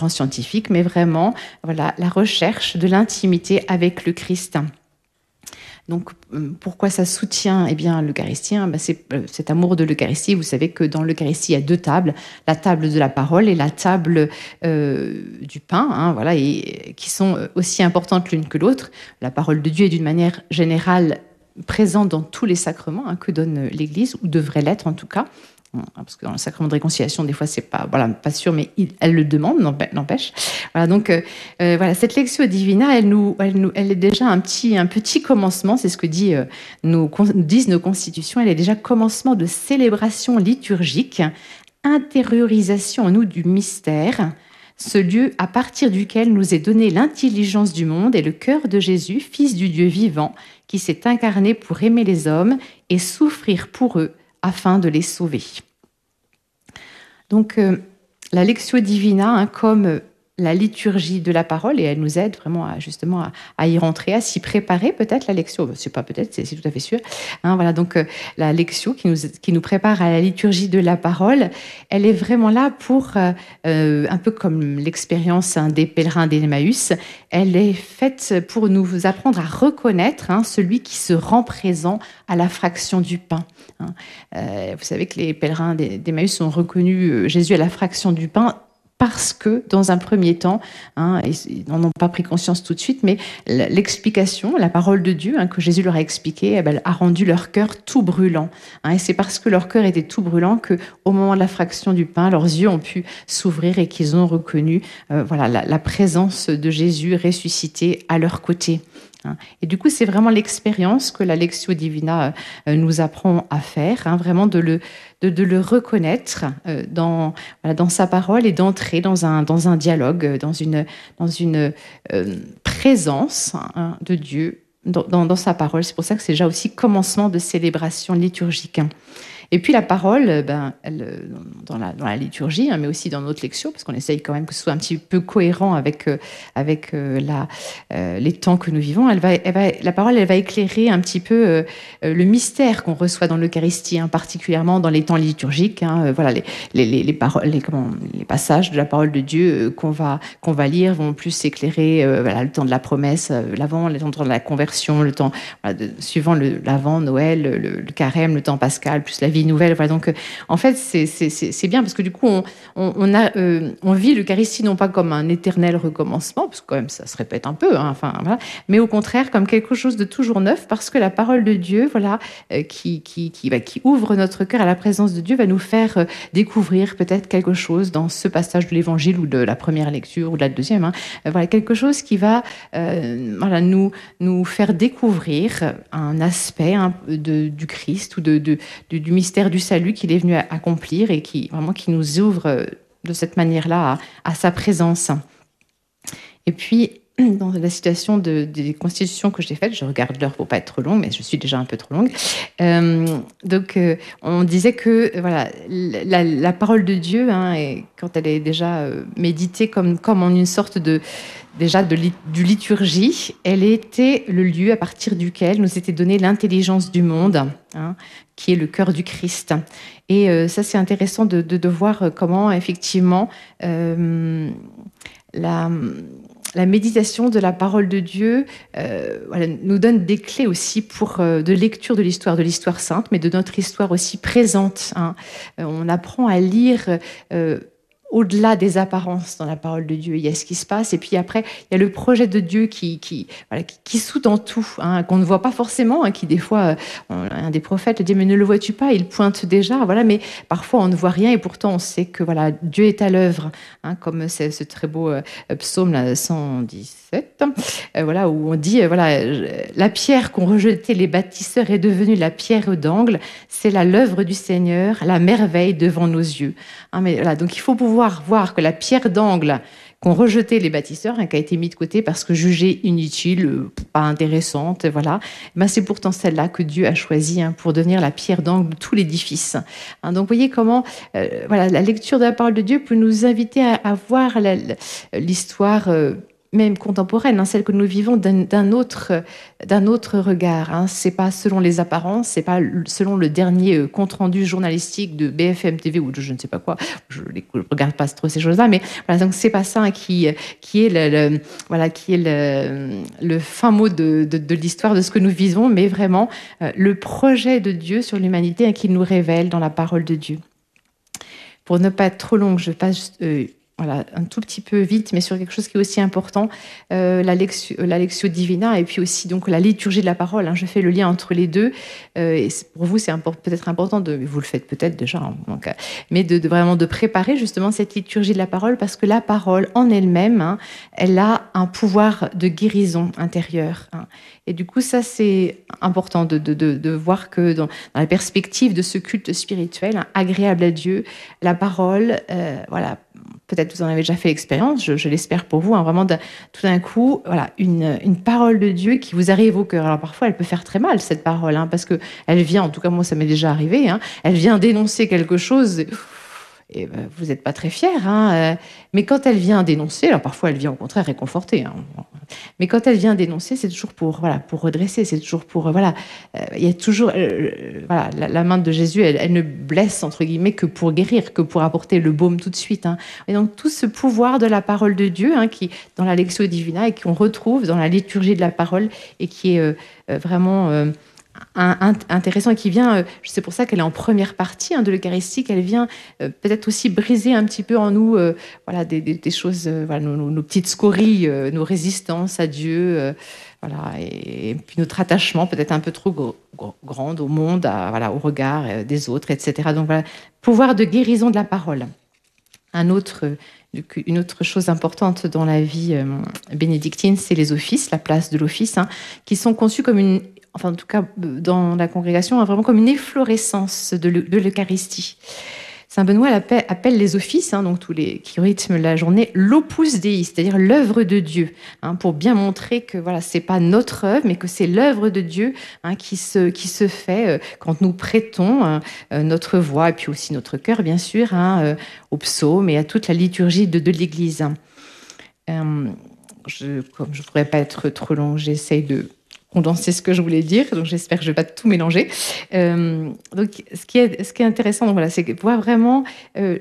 mais vraiment voilà la recherche de l'intimité avec le Christ. Donc, euh, pourquoi ça soutient eh bien l'Eucharistie ben, C'est euh, cet amour de l'Eucharistie. Vous savez que dans l'Eucharistie, il y a deux tables la table de la parole et la table euh, du pain, hein, voilà, qui sont aussi importantes l'une que l'autre. La parole de Dieu est d'une manière générale présente dans tous les sacrements hein, que donne l'Église, ou devrait l'être en tout cas. Hein, parce que dans le sacrement de réconciliation, des fois, c'est pas, voilà, pas sûr, mais elle le demande, n'empêche. Voilà, donc, euh, euh, voilà, cette lectio divina, elle elle nous, elle est déjà un petit, un petit commencement, c'est ce que dit, euh, nos, disent nos constitutions, elle est déjà commencement de célébration liturgique, intériorisation en nous du mystère, ce lieu à partir duquel nous est donné l'intelligence du monde et le cœur de Jésus, Fils du Dieu vivant, qui s'est incarné pour aimer les hommes et souffrir pour eux afin de les sauver. Donc, euh, la Lectio Divina, hein, comme la liturgie de la parole et elle nous aide vraiment à, justement à, y rentrer, à s'y préparer peut-être la lecture. C'est pas peut-être, c'est tout à fait sûr. Hein, voilà donc euh, la lecture qui nous prépare à la liturgie de la parole, elle est vraiment là pour euh, euh, un peu comme l'expérience hein, des pèlerins d'Emmaüs. Elle est faite pour nous apprendre à reconnaître hein, celui qui se rend présent à la fraction du pain. Vous savez que les pèlerins d'Emmaüs ont reconnu Jésus à la fraction du pain parce que, dans un premier temps, hein, ils n'en ont pas pris conscience tout de suite, mais l'explication, la parole de Dieu hein, que Jésus leur a expliquée, eh ben, a rendu leur cœur tout brûlant. Hein, et c'est parce que leur cœur était tout brûlant que, au moment de la fraction du pain, leurs yeux ont pu s'ouvrir et qu'ils ont reconnu, euh, voilà, la, présence de Jésus ressuscité à leur côté. Hein. Et du coup, c'est vraiment l'expérience que la Lectio Divina euh, nous apprend à faire, hein, vraiment de le, de, le reconnaître euh, dans, dans sa parole et d'entrer dans un, dans un dialogue, dans une, dans une euh, présence hein, de Dieu dans, dans, sa parole. C'est pour ça que c'est déjà aussi commencement de célébration liturgique. Et puis la parole, ben, elle, euh, dans, la, liturgie, hein, mais aussi dans notre lecture, parce qu'on essaye quand même que ce soit un petit peu cohérent avec, euh, avec euh, les temps que nous vivons, la parole, elle va éclairer un petit peu le mystère qu'on reçoit dans l'Eucharistie, hein, particulièrement dans les temps liturgiques. Hein, voilà, les, les, les, passages de la parole de Dieu qu'on va, qu'on va lire vont plus éclairer voilà, le temps de la promesse, l'avant, le temps de la conversion, le temps, suivant l'avant, Noël, le, carême, le temps pascal, plus la vie nouvelle. Donc en fait, c'est bien parce que du coup, on, on, vit l'Eucharistie non pas comme un éternel recommencement, parce que quand même ça se répète un peu, hein, enfin, mais au contraire comme quelque chose de toujours neuf, parce que la parole de Dieu, voilà, qui, bah, qui ouvre notre cœur à la présence de Dieu, va nous faire découvrir peut-être quelque chose dans ce passage de l'Évangile ou de la première lecture ou de la deuxième. Hein. voilà, quelque chose qui va nous, faire découvrir un aspect hein, du Christ ou du mystère du salut qu'il est venu accomplir et qui vraiment qui nous ouvre euh, de cette manière-là à, sa présence. Et puis, [clears throat] dans la situation de, des constitutions que j'ai faites, je regarde l'heure pour pas être trop longue, mais je suis déjà un peu trop longue. Euh, donc, euh, on disait que voilà, la, parole de Dieu, hein, quand elle est déjà méditée comme, comme en une sorte de déjà de, du liturgie, elle était le lieu à partir duquel nous était donnée l'intelligence du monde, hein, qui est le cœur du Christ. Et euh, ça, c'est intéressant de, de, voir comment, effectivement, euh, la, la, méditation de la parole de Dieu euh, voilà, nous donne des clés aussi pour de lecture de l'histoire, de l'histoire sainte, mais de notre histoire aussi présente. Hein. on apprend à lire au-delà des apparences dans la parole de Dieu. Il y a ce qui se passe, et puis après, il y a le projet de Dieu qui, qui, voilà, qui, sous-tend tout, hein, qu'on ne voit pas forcément, hein, qui des fois, euh, un des prophètes dit, mais ne le vois-tu pas? Il pointe déjà, voilà, mais parfois on ne voit rien, et pourtant on sait que voilà, Dieu est à l'œuvre, hein, comme c'est ce très beau euh, psaume là, 117, euh, voilà, où on dit, voilà, la pierre qu'ont rejetée les bâtisseurs est devenue la pierre d'angle, c'est là l'œuvre du Seigneur, la merveille devant nos yeux. mais, voilà, donc il faut pouvoir voir que la pierre d'angle qu'ont rejeté les bâtisseurs, hein, qui a été mise de côté parce que jugée inutile, euh, pas intéressante, voilà, ben c'est pourtant celle-là que Dieu a choisie hein, pour devenir la pierre d'angle de tout l'édifice. Hein, donc, voyez comment, euh, voilà, la lecture de la parole de Dieu peut nous inviter à, voir l'histoire. Euh, même contemporaine, hein, celle que nous vivons d'un autre, autre regard. Hein. C'est pas selon les apparences, c'est pas selon le dernier euh, compte rendu journalistique de BFM TV ou de je ne sais pas quoi. Je ne regarde pas trop ces choses-là, mais voilà, donc c'est pas ça qui, qui est le, voilà qui est le, fin mot de, de, l'histoire de ce que nous vivons, mais vraiment euh, le projet de Dieu sur l'humanité qu'il nous révèle dans la parole de Dieu. Pour ne pas être trop longue, je passe euh, voilà, un tout petit peu vite, mais sur quelque chose qui est aussi important, euh, la, lectio, divina et puis aussi donc la liturgie de la parole. Hein. je fais le lien entre les deux. Euh, et pour vous, c'est peut-être important de, vous le faites peut-être déjà, hein, euh, mais de, vraiment de préparer justement cette liturgie de la parole parce que la parole en elle-même, hein, elle a un pouvoir de guérison intérieure. Hein. Et du coup, ça c'est important de, de, de, voir que dans, dans, la perspective de ce culte spirituel hein, agréable à Dieu, la parole, euh, voilà peut-être vous en avez déjà fait l'expérience, je, l'espère pour vous, hein, vraiment tout d'un coup, voilà, une, une, parole de Dieu qui vous arrive au cœur. Alors parfois, elle peut faire très mal cette parole, hein, parce que elle vient, en tout cas moi ça m'est déjà arrivé, hein, elle vient dénoncer quelque chose ben, vous n'êtes pas très fier. Hein, euh, mais quand elle vient dénoncer, alors parfois elle vient au contraire réconforter. Hein, mais quand elle vient dénoncer, c'est toujours pour voilà pour redresser, c'est toujours pour euh, voilà. Euh, il y a toujours voilà la, main de Jésus, elle, ne blesse entre guillemets que pour guérir, que pour apporter le baume tout de suite. Hein. Et donc tout ce pouvoir de la parole de Dieu, qui dans la Lectio Divina et qu'on retrouve dans la liturgie de la parole et qui est vraiment intéressant et qui vient, euh, c'est pour ça qu'elle est en première partie hein, de l'Eucharistie, qu'elle vient euh, peut-être aussi briser un petit peu en nous euh, voilà, des, choses, nos, petites scories, nos résistances à Dieu, voilà, et, puis notre attachement peut-être un peu trop grand au monde, voilà, au regard des autres, etc. Donc voilà, pouvoir de guérison de la parole. Un autre, une autre chose importante dans la vie bénédictine, c'est les offices, la place de l'office, hein, qui sont conçus comme une enfin en tout cas dans la congrégation, vraiment comme une efflorescence de l'Eucharistie. Saint Benoît appelle, les offices, hein, donc tous les qui rythment la journée, l'opus dei, c'est-à-dire l'œuvre de Dieu, hein, pour bien montrer que voilà, c'est pas notre œuvre, mais que c'est l'œuvre de Dieu hein, qui se qui se fait euh, quand nous prêtons euh, notre voix et puis aussi notre cœur, bien sûr, euh, au psaume et à toute la liturgie de, l'Église. comme je ne pourrais pas être trop long, j'essaye de condenser ce que je voulais dire, donc j'espère que je ne vais pas tout mélanger. Euh, donc, ce qui est, ce qui est intéressant, voilà, c'est voir vraiment euh,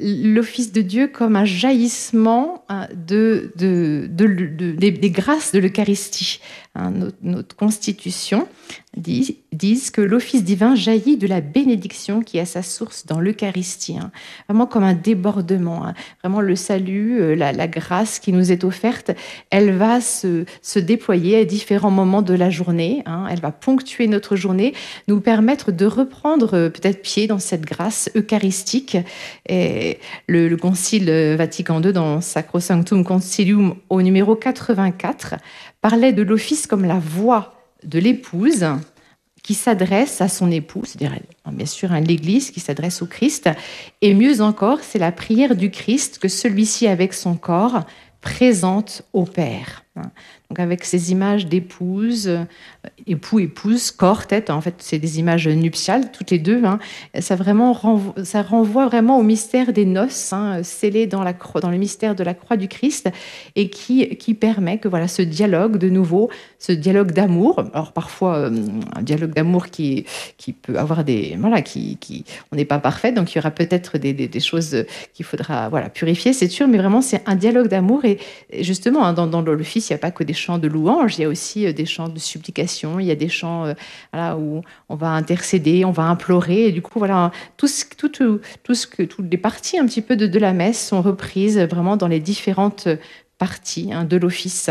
l'office de Dieu comme un jaillissement hein, de, de, de, des, grâces de l'Eucharistie. Hein, notre, constitution, disent, que l'office divin jaillit de la bénédiction qui a sa source dans l'Eucharistie, hein. vraiment comme un débordement. Hein. Vraiment le salut, euh, la, grâce qui nous est offerte, elle va se, déployer à différents moments de la journée. Elle va ponctuer notre journée, nous permettre de reprendre euh, peut-être pied dans cette grâce eucharistique. Le, le Concile Vatican II, dans Sacrosanctum Concilium au numéro 84, parlait de l'office comme la voix de l'épouse qui s'adresse à son époux, c'est-à-dire bien sûr l'Église qui s'adresse au Christ, et mieux encore, c'est la prière du Christ que celui-ci avec son corps présente au Père. Donc avec ces images d'épouse, euh, époux, épouse, corps, tête, en fait c'est des images nuptiales, toutes les deux. Hein. Ça, vraiment renvoie, ça renvoie vraiment au mystère des noces, hein, dans, la dans le mystère de la croix du Christ, et qui, qui permet que voilà ce dialogue de nouveau, ce dialogue d'amour, alors parfois euh, un dialogue d'amour qui, qui peut avoir des... Voilà, qui, qui on n'est pas parfait, donc il y aura peut-être des, des, choses qu'il faudra voilà, purifier, c'est sûr, mais vraiment c'est un dialogue d'amour, et, justement hein, dans, dans l'office, il n'y a pas que des chants de louange, il y a aussi euh, des chants de supplication, il y a des chants euh, où on va intercéder, on va implorer. Et du coup, voilà, toutes les parties un petit peu de, de, la messe sont reprises vraiment dans les différentes parties hein, de l'office.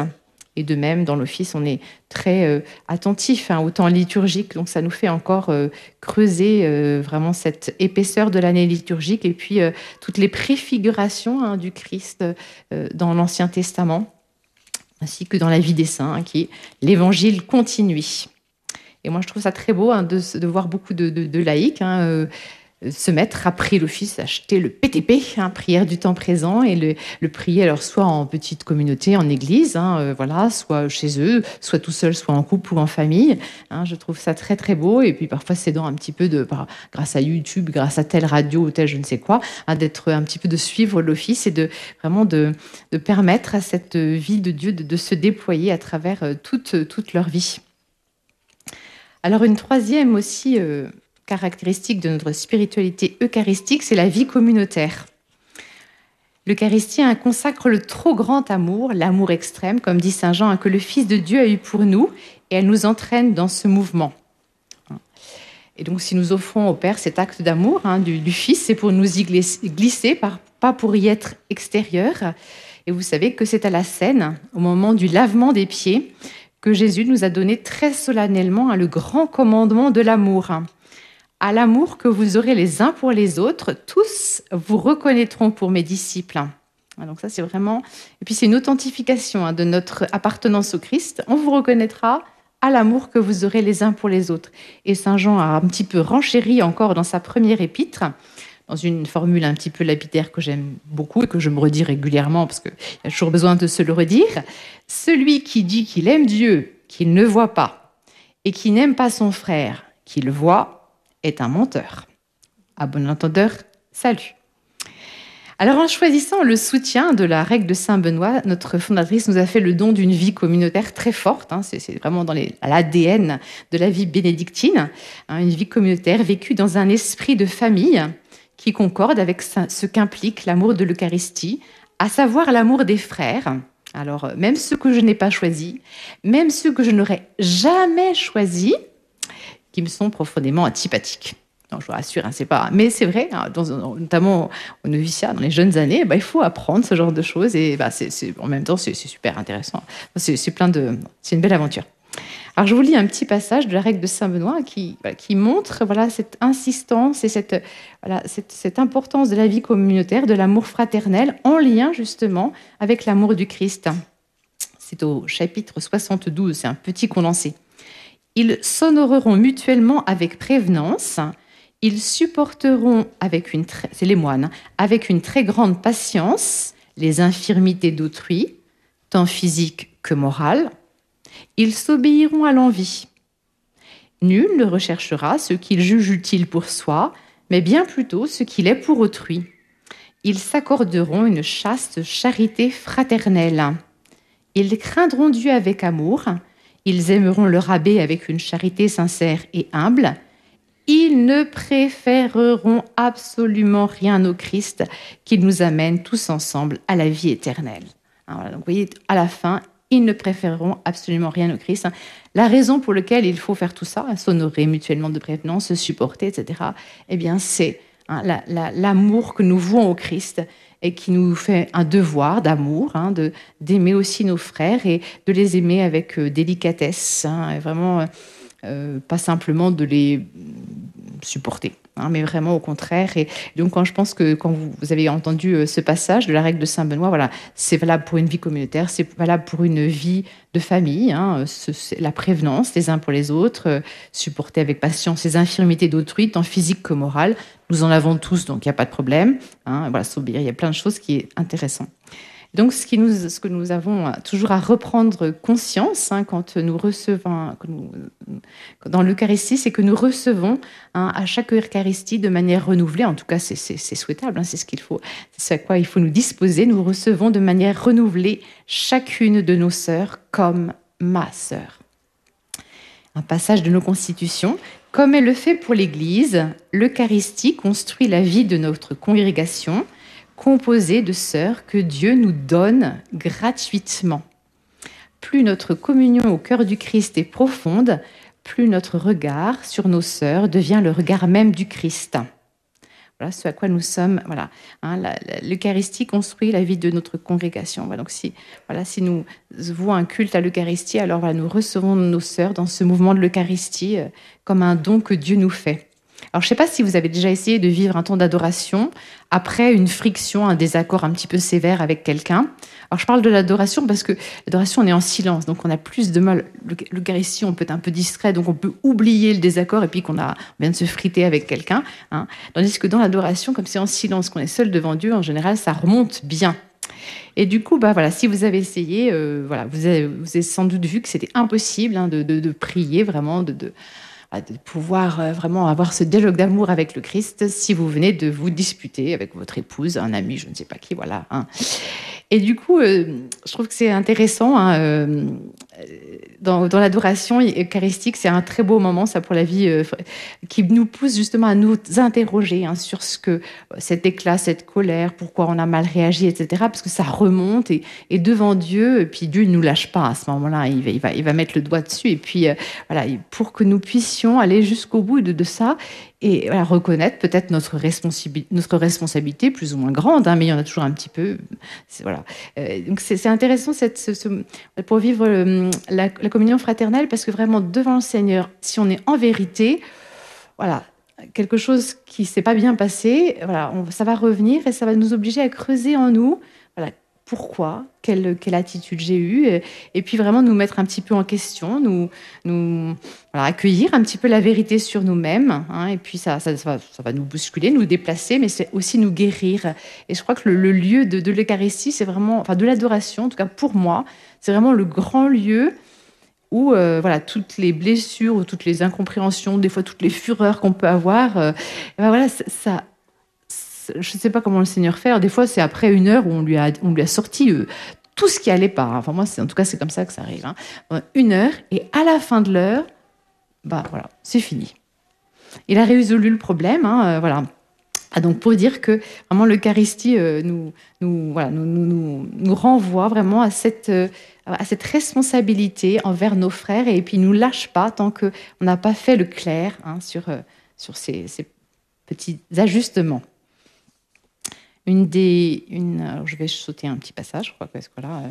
Et de même, dans l'office, on est très euh, attentif hein, au temps liturgique, donc ça nous fait encore creuser vraiment cette épaisseur de l'année liturgique et puis toutes les préfigurations hein, du Christ dans l'Ancien Testament ainsi que dans la vie des saints, qui est l'évangile continue. Et moi, je trouve ça très beau hein, de, voir beaucoup de, laïcs hein, euh, se mettre après l'office, acheter le PTP, prière du temps présent, et le, prier alors soit en petite communauté, en église, euh, voilà, soit chez eux, soit tout seul, soit en couple ou en famille. je trouve ça très très beau. Et puis parfois, c'est dans un petit peu de, grâce à YouTube, grâce à telle radio ou telle je ne sais quoi, d'être un petit peu de suivre l'office et de vraiment de, permettre à cette vie de Dieu de, se déployer à travers euh, toute, toute leur vie. Alors une troisième aussi euh, caractéristique de notre spiritualité eucharistique, c'est la vie communautaire. L'Eucharistie consacre le trop grand amour, l'amour extrême, comme dit Saint Jean, que le Fils de Dieu a eu pour nous, et elle nous entraîne dans ce mouvement. Et donc, si nous offrons au Père cet acte d'amour hein, du, Fils, c'est pour nous y glisser, pas pour y être extérieur. Et vous savez que c'est à la scène, au moment du lavement des pieds, que Jésus nous a donné très solennellement hein, le grand commandement de l'amour. À l'amour que vous aurez les uns pour les autres, tous vous reconnaîtront pour mes disciples. Ah, donc ça, c'est vraiment... Et puis c'est une authentification hein, de notre appartenance au Christ. On vous reconnaîtra à l'amour que vous aurez les uns pour les autres. Et Saint Jean a un petit peu renchéri encore dans sa première épître, dans une formule un petit peu lapidaire que j'aime beaucoup et que je me redis régulièrement parce qu'il y a toujours besoin de se le redire. Celui qui dit qu'il aime Dieu, qu'il ne voit pas, et qui n'aime pas son frère, qu'il voit, est un menteur. À bon entendeur, salut. Alors en choisissant le soutien de la règle de Saint Benoît, notre fondatrice nous a fait le don d'une vie communautaire très forte. Hein. c'est vraiment dans l'ADN de la vie bénédictine, hein, une vie communautaire vécue dans un esprit de famille qui concorde avec ce qu'implique l'amour de l'Eucharistie, à savoir l'amour des frères. Alors, même ceux que je n'ai pas choisis, même ceux que je n'aurais jamais choisis, qui me sont profondément antipathiques. Non, je vous rassure, hein, c'est pas. Mais c'est vrai, hein, notamment au noviciat, dans les jeunes années, bah, il faut apprendre ce genre de choses et bah, en même temps, c'est, super intéressant. C'est, plein de, c'est une belle aventure. Alors, je vous lis un petit passage de la règle de Saint Benoît qui, montre voilà, cette insistance et cette, importance de la vie communautaire, de l'amour fraternel, en lien justement avec l'amour du Christ. C'est au chapitre 72, c'est un petit condensé. Ils s'honoreront mutuellement avec prévenance, ils supporteront avec une c'est les moines, avec une très grande patience les infirmités d'autrui, tant physiques que morales, ils s'obéiront à l'envie. Nul ne recherchera ce qu'il juge utile pour soi, mais bien plutôt ce qu'il est pour autrui. Ils s'accorderont une chaste charité fraternelle. Ils craindront Dieu avec amour, ils aimeront leur abbé avec une charité sincère et humble. Ils ne préféreront absolument rien au Christ qui nous amène tous ensemble à la vie éternelle. donc vous voyez, à la fin, ils ne préféreront absolument rien au Christ. La raison pour laquelle il faut faire tout ça, s'honorer mutuellement de prévenance, se supporter, etc., eh bien, c'est hein, l'amour que nous vouons au Christ et qui nous fait un devoir d'amour, hein, de d'aimer aussi nos frères et de les aimer avec euh, délicatesse, hein, vraiment euh, euh, pas simplement de les supporter. Hein, mais vraiment au contraire. Et donc, quand je pense que quand vous, avez entendu ce passage de la règle de Saint Benoît, voilà, c'est valable pour une vie communautaire, c'est valable pour une vie de famille, hein, la prévenance les uns pour les autres, supporter avec patience les infirmités d'autrui, tant physiques que morales. Nous en avons tous, donc il n'y a pas de problème. Hein, voilà, il y a plein de choses qui est intéressant. Donc, ce, qui nous, ce que nous avons toujours à reprendre conscience hein, quand nous recevons, dans l'Eucharistie, c'est que nous recevons hein, à chaque Eucharistie de manière renouvelée. En tout cas, c'est souhaitable, c'est ce qu'il faut, c'est à quoi il faut nous disposer. Nous recevons de manière renouvelée chacune de nos sœurs comme ma sœur. Un passage de nos constitutions. Comme elle le fait pour l'Église, l'Eucharistie construit la vie de notre congrégation composé de sœurs que Dieu nous donne gratuitement. Plus notre communion au cœur du Christ est profonde, plus notre regard sur nos sœurs devient le regard même du Christ. Voilà ce à quoi nous sommes. Voilà, hein, l'Eucharistie construit la vie de notre congrégation. donc si, voilà, si nous vouons un culte à l'Eucharistie, alors nous recevons nos sœurs dans ce mouvement de l'Eucharistie euh, comme un don que Dieu nous fait. Alors, je ne sais pas si vous avez déjà essayé de vivre un temps d'adoration après une friction, un désaccord un petit peu sévère avec quelqu'un. Alors, je parle de l'adoration parce que l'adoration, on est en silence, donc on a plus de mal. L'Eucharistie, on peut être un peu distrait, donc on peut oublier le désaccord et puis qu'on a vient de se friter avec quelqu'un. Hein. Tandis que dans l'adoration, comme c'est en silence, qu'on est seul devant Dieu, en général, ça remonte bien. Et du coup, bah voilà, si vous avez essayé, euh, voilà, vous avez, sans doute vu que c'était impossible hein, de, prier vraiment, de de pouvoir euh, vraiment avoir ce dialogue d'amour avec le Christ si vous venez de vous disputer avec votre épouse, un ami, je ne sais pas qui, voilà. Hein. Et du coup, euh, je trouve que c'est intéressant. Hein, euh, dans, l'adoration eucharistique, c'est un très beau moment, ça, pour la vie, euh, qui nous pousse justement à nous interroger hein, sur ce que cet éclat, cette colère, pourquoi on a mal réagi, etc. Parce que ça remonte et, devant Dieu, et puis Dieu ne nous lâche pas à ce moment-là, il va, il, va, il va mettre le doigt dessus. Et puis, voilà, pour que nous puissions aller jusqu'au bout de, de ça et reconnaître peut-être notre, notre responsabilité plus ou moins grande, hein, mais il y en a toujours un petit peu. Voilà. Euh, donc c'est intéressant pour vivre euh, la, communion fraternelle parce que vraiment devant le Seigneur, si on est en vérité, voilà, quelque chose qui s'est pas bien passé, voilà, ça va revenir et ça va nous obliger à creuser en nous. Pourquoi, quelle, quelle attitude j'ai eue, et, puis vraiment nous mettre un petit peu en question, nous, nous accueillir un petit peu la vérité sur nous-mêmes, hein, et puis ça, ça, ça, va, nous bousculer, nous déplacer, mais c'est aussi nous guérir. Et je crois que le, lieu de, l'Eucharistie, c'est vraiment, enfin de l'adoration, en tout cas pour moi, c'est vraiment le grand lieu où euh, voilà toutes les blessures ou toutes les incompréhensions, des fois toutes les fureurs qu'on peut avoir, euh, ben voilà ça, je ne sais pas comment le Seigneur fait. Des fois, c'est après une heure où on lui a, sorti euh, tout ce qui allait pas. Enfin, moi, en tout cas, c'est comme ça que ça arrive. Hein. Une heure, et à la fin de l'heure, bah voilà, c'est fini. Il a résolu le problème. Hein, euh, voilà. Ah, donc pour dire que vraiment l'Eucharistie euh, nous, renvoie vraiment à cette, responsabilité envers nos frères et puis nous lâche pas tant qu'on n'a pas fait le clair hein, sur, ces petits ajustements une des, une, je vais sauter un petit passage, je crois que voilà,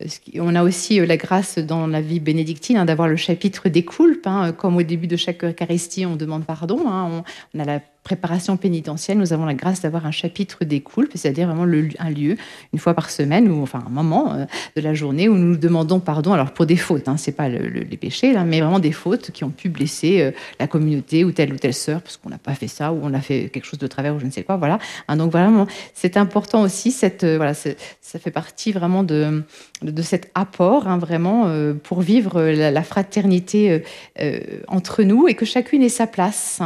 euh, on a aussi euh, la grâce dans la vie bénédictine hein, d'avoir le chapitre des coulpes, hein, comme au début de chaque Eucharistie, on demande pardon. Hein, on, a la préparation pénitentielle, nous avons la grâce d'avoir un chapitre des coulpes, c'est-à-dire vraiment un lieu, une fois par semaine, ou enfin un moment euh, de la journée où nous demandons pardon, alors pour des fautes, hein, c'est pas les péchés, là, mais vraiment des fautes qui ont pu blesser euh, la communauté ou telle ou telle sœur, parce qu'on n'a pas fait ça, ou on a fait quelque chose de travers, ou je ne sais quoi, voilà. Hein, donc vraiment, c'est important aussi, euh, ça fait partie vraiment de, de cet apport, hein, vraiment, pour vivre la, fraternité entre nous et que chacune ait sa place.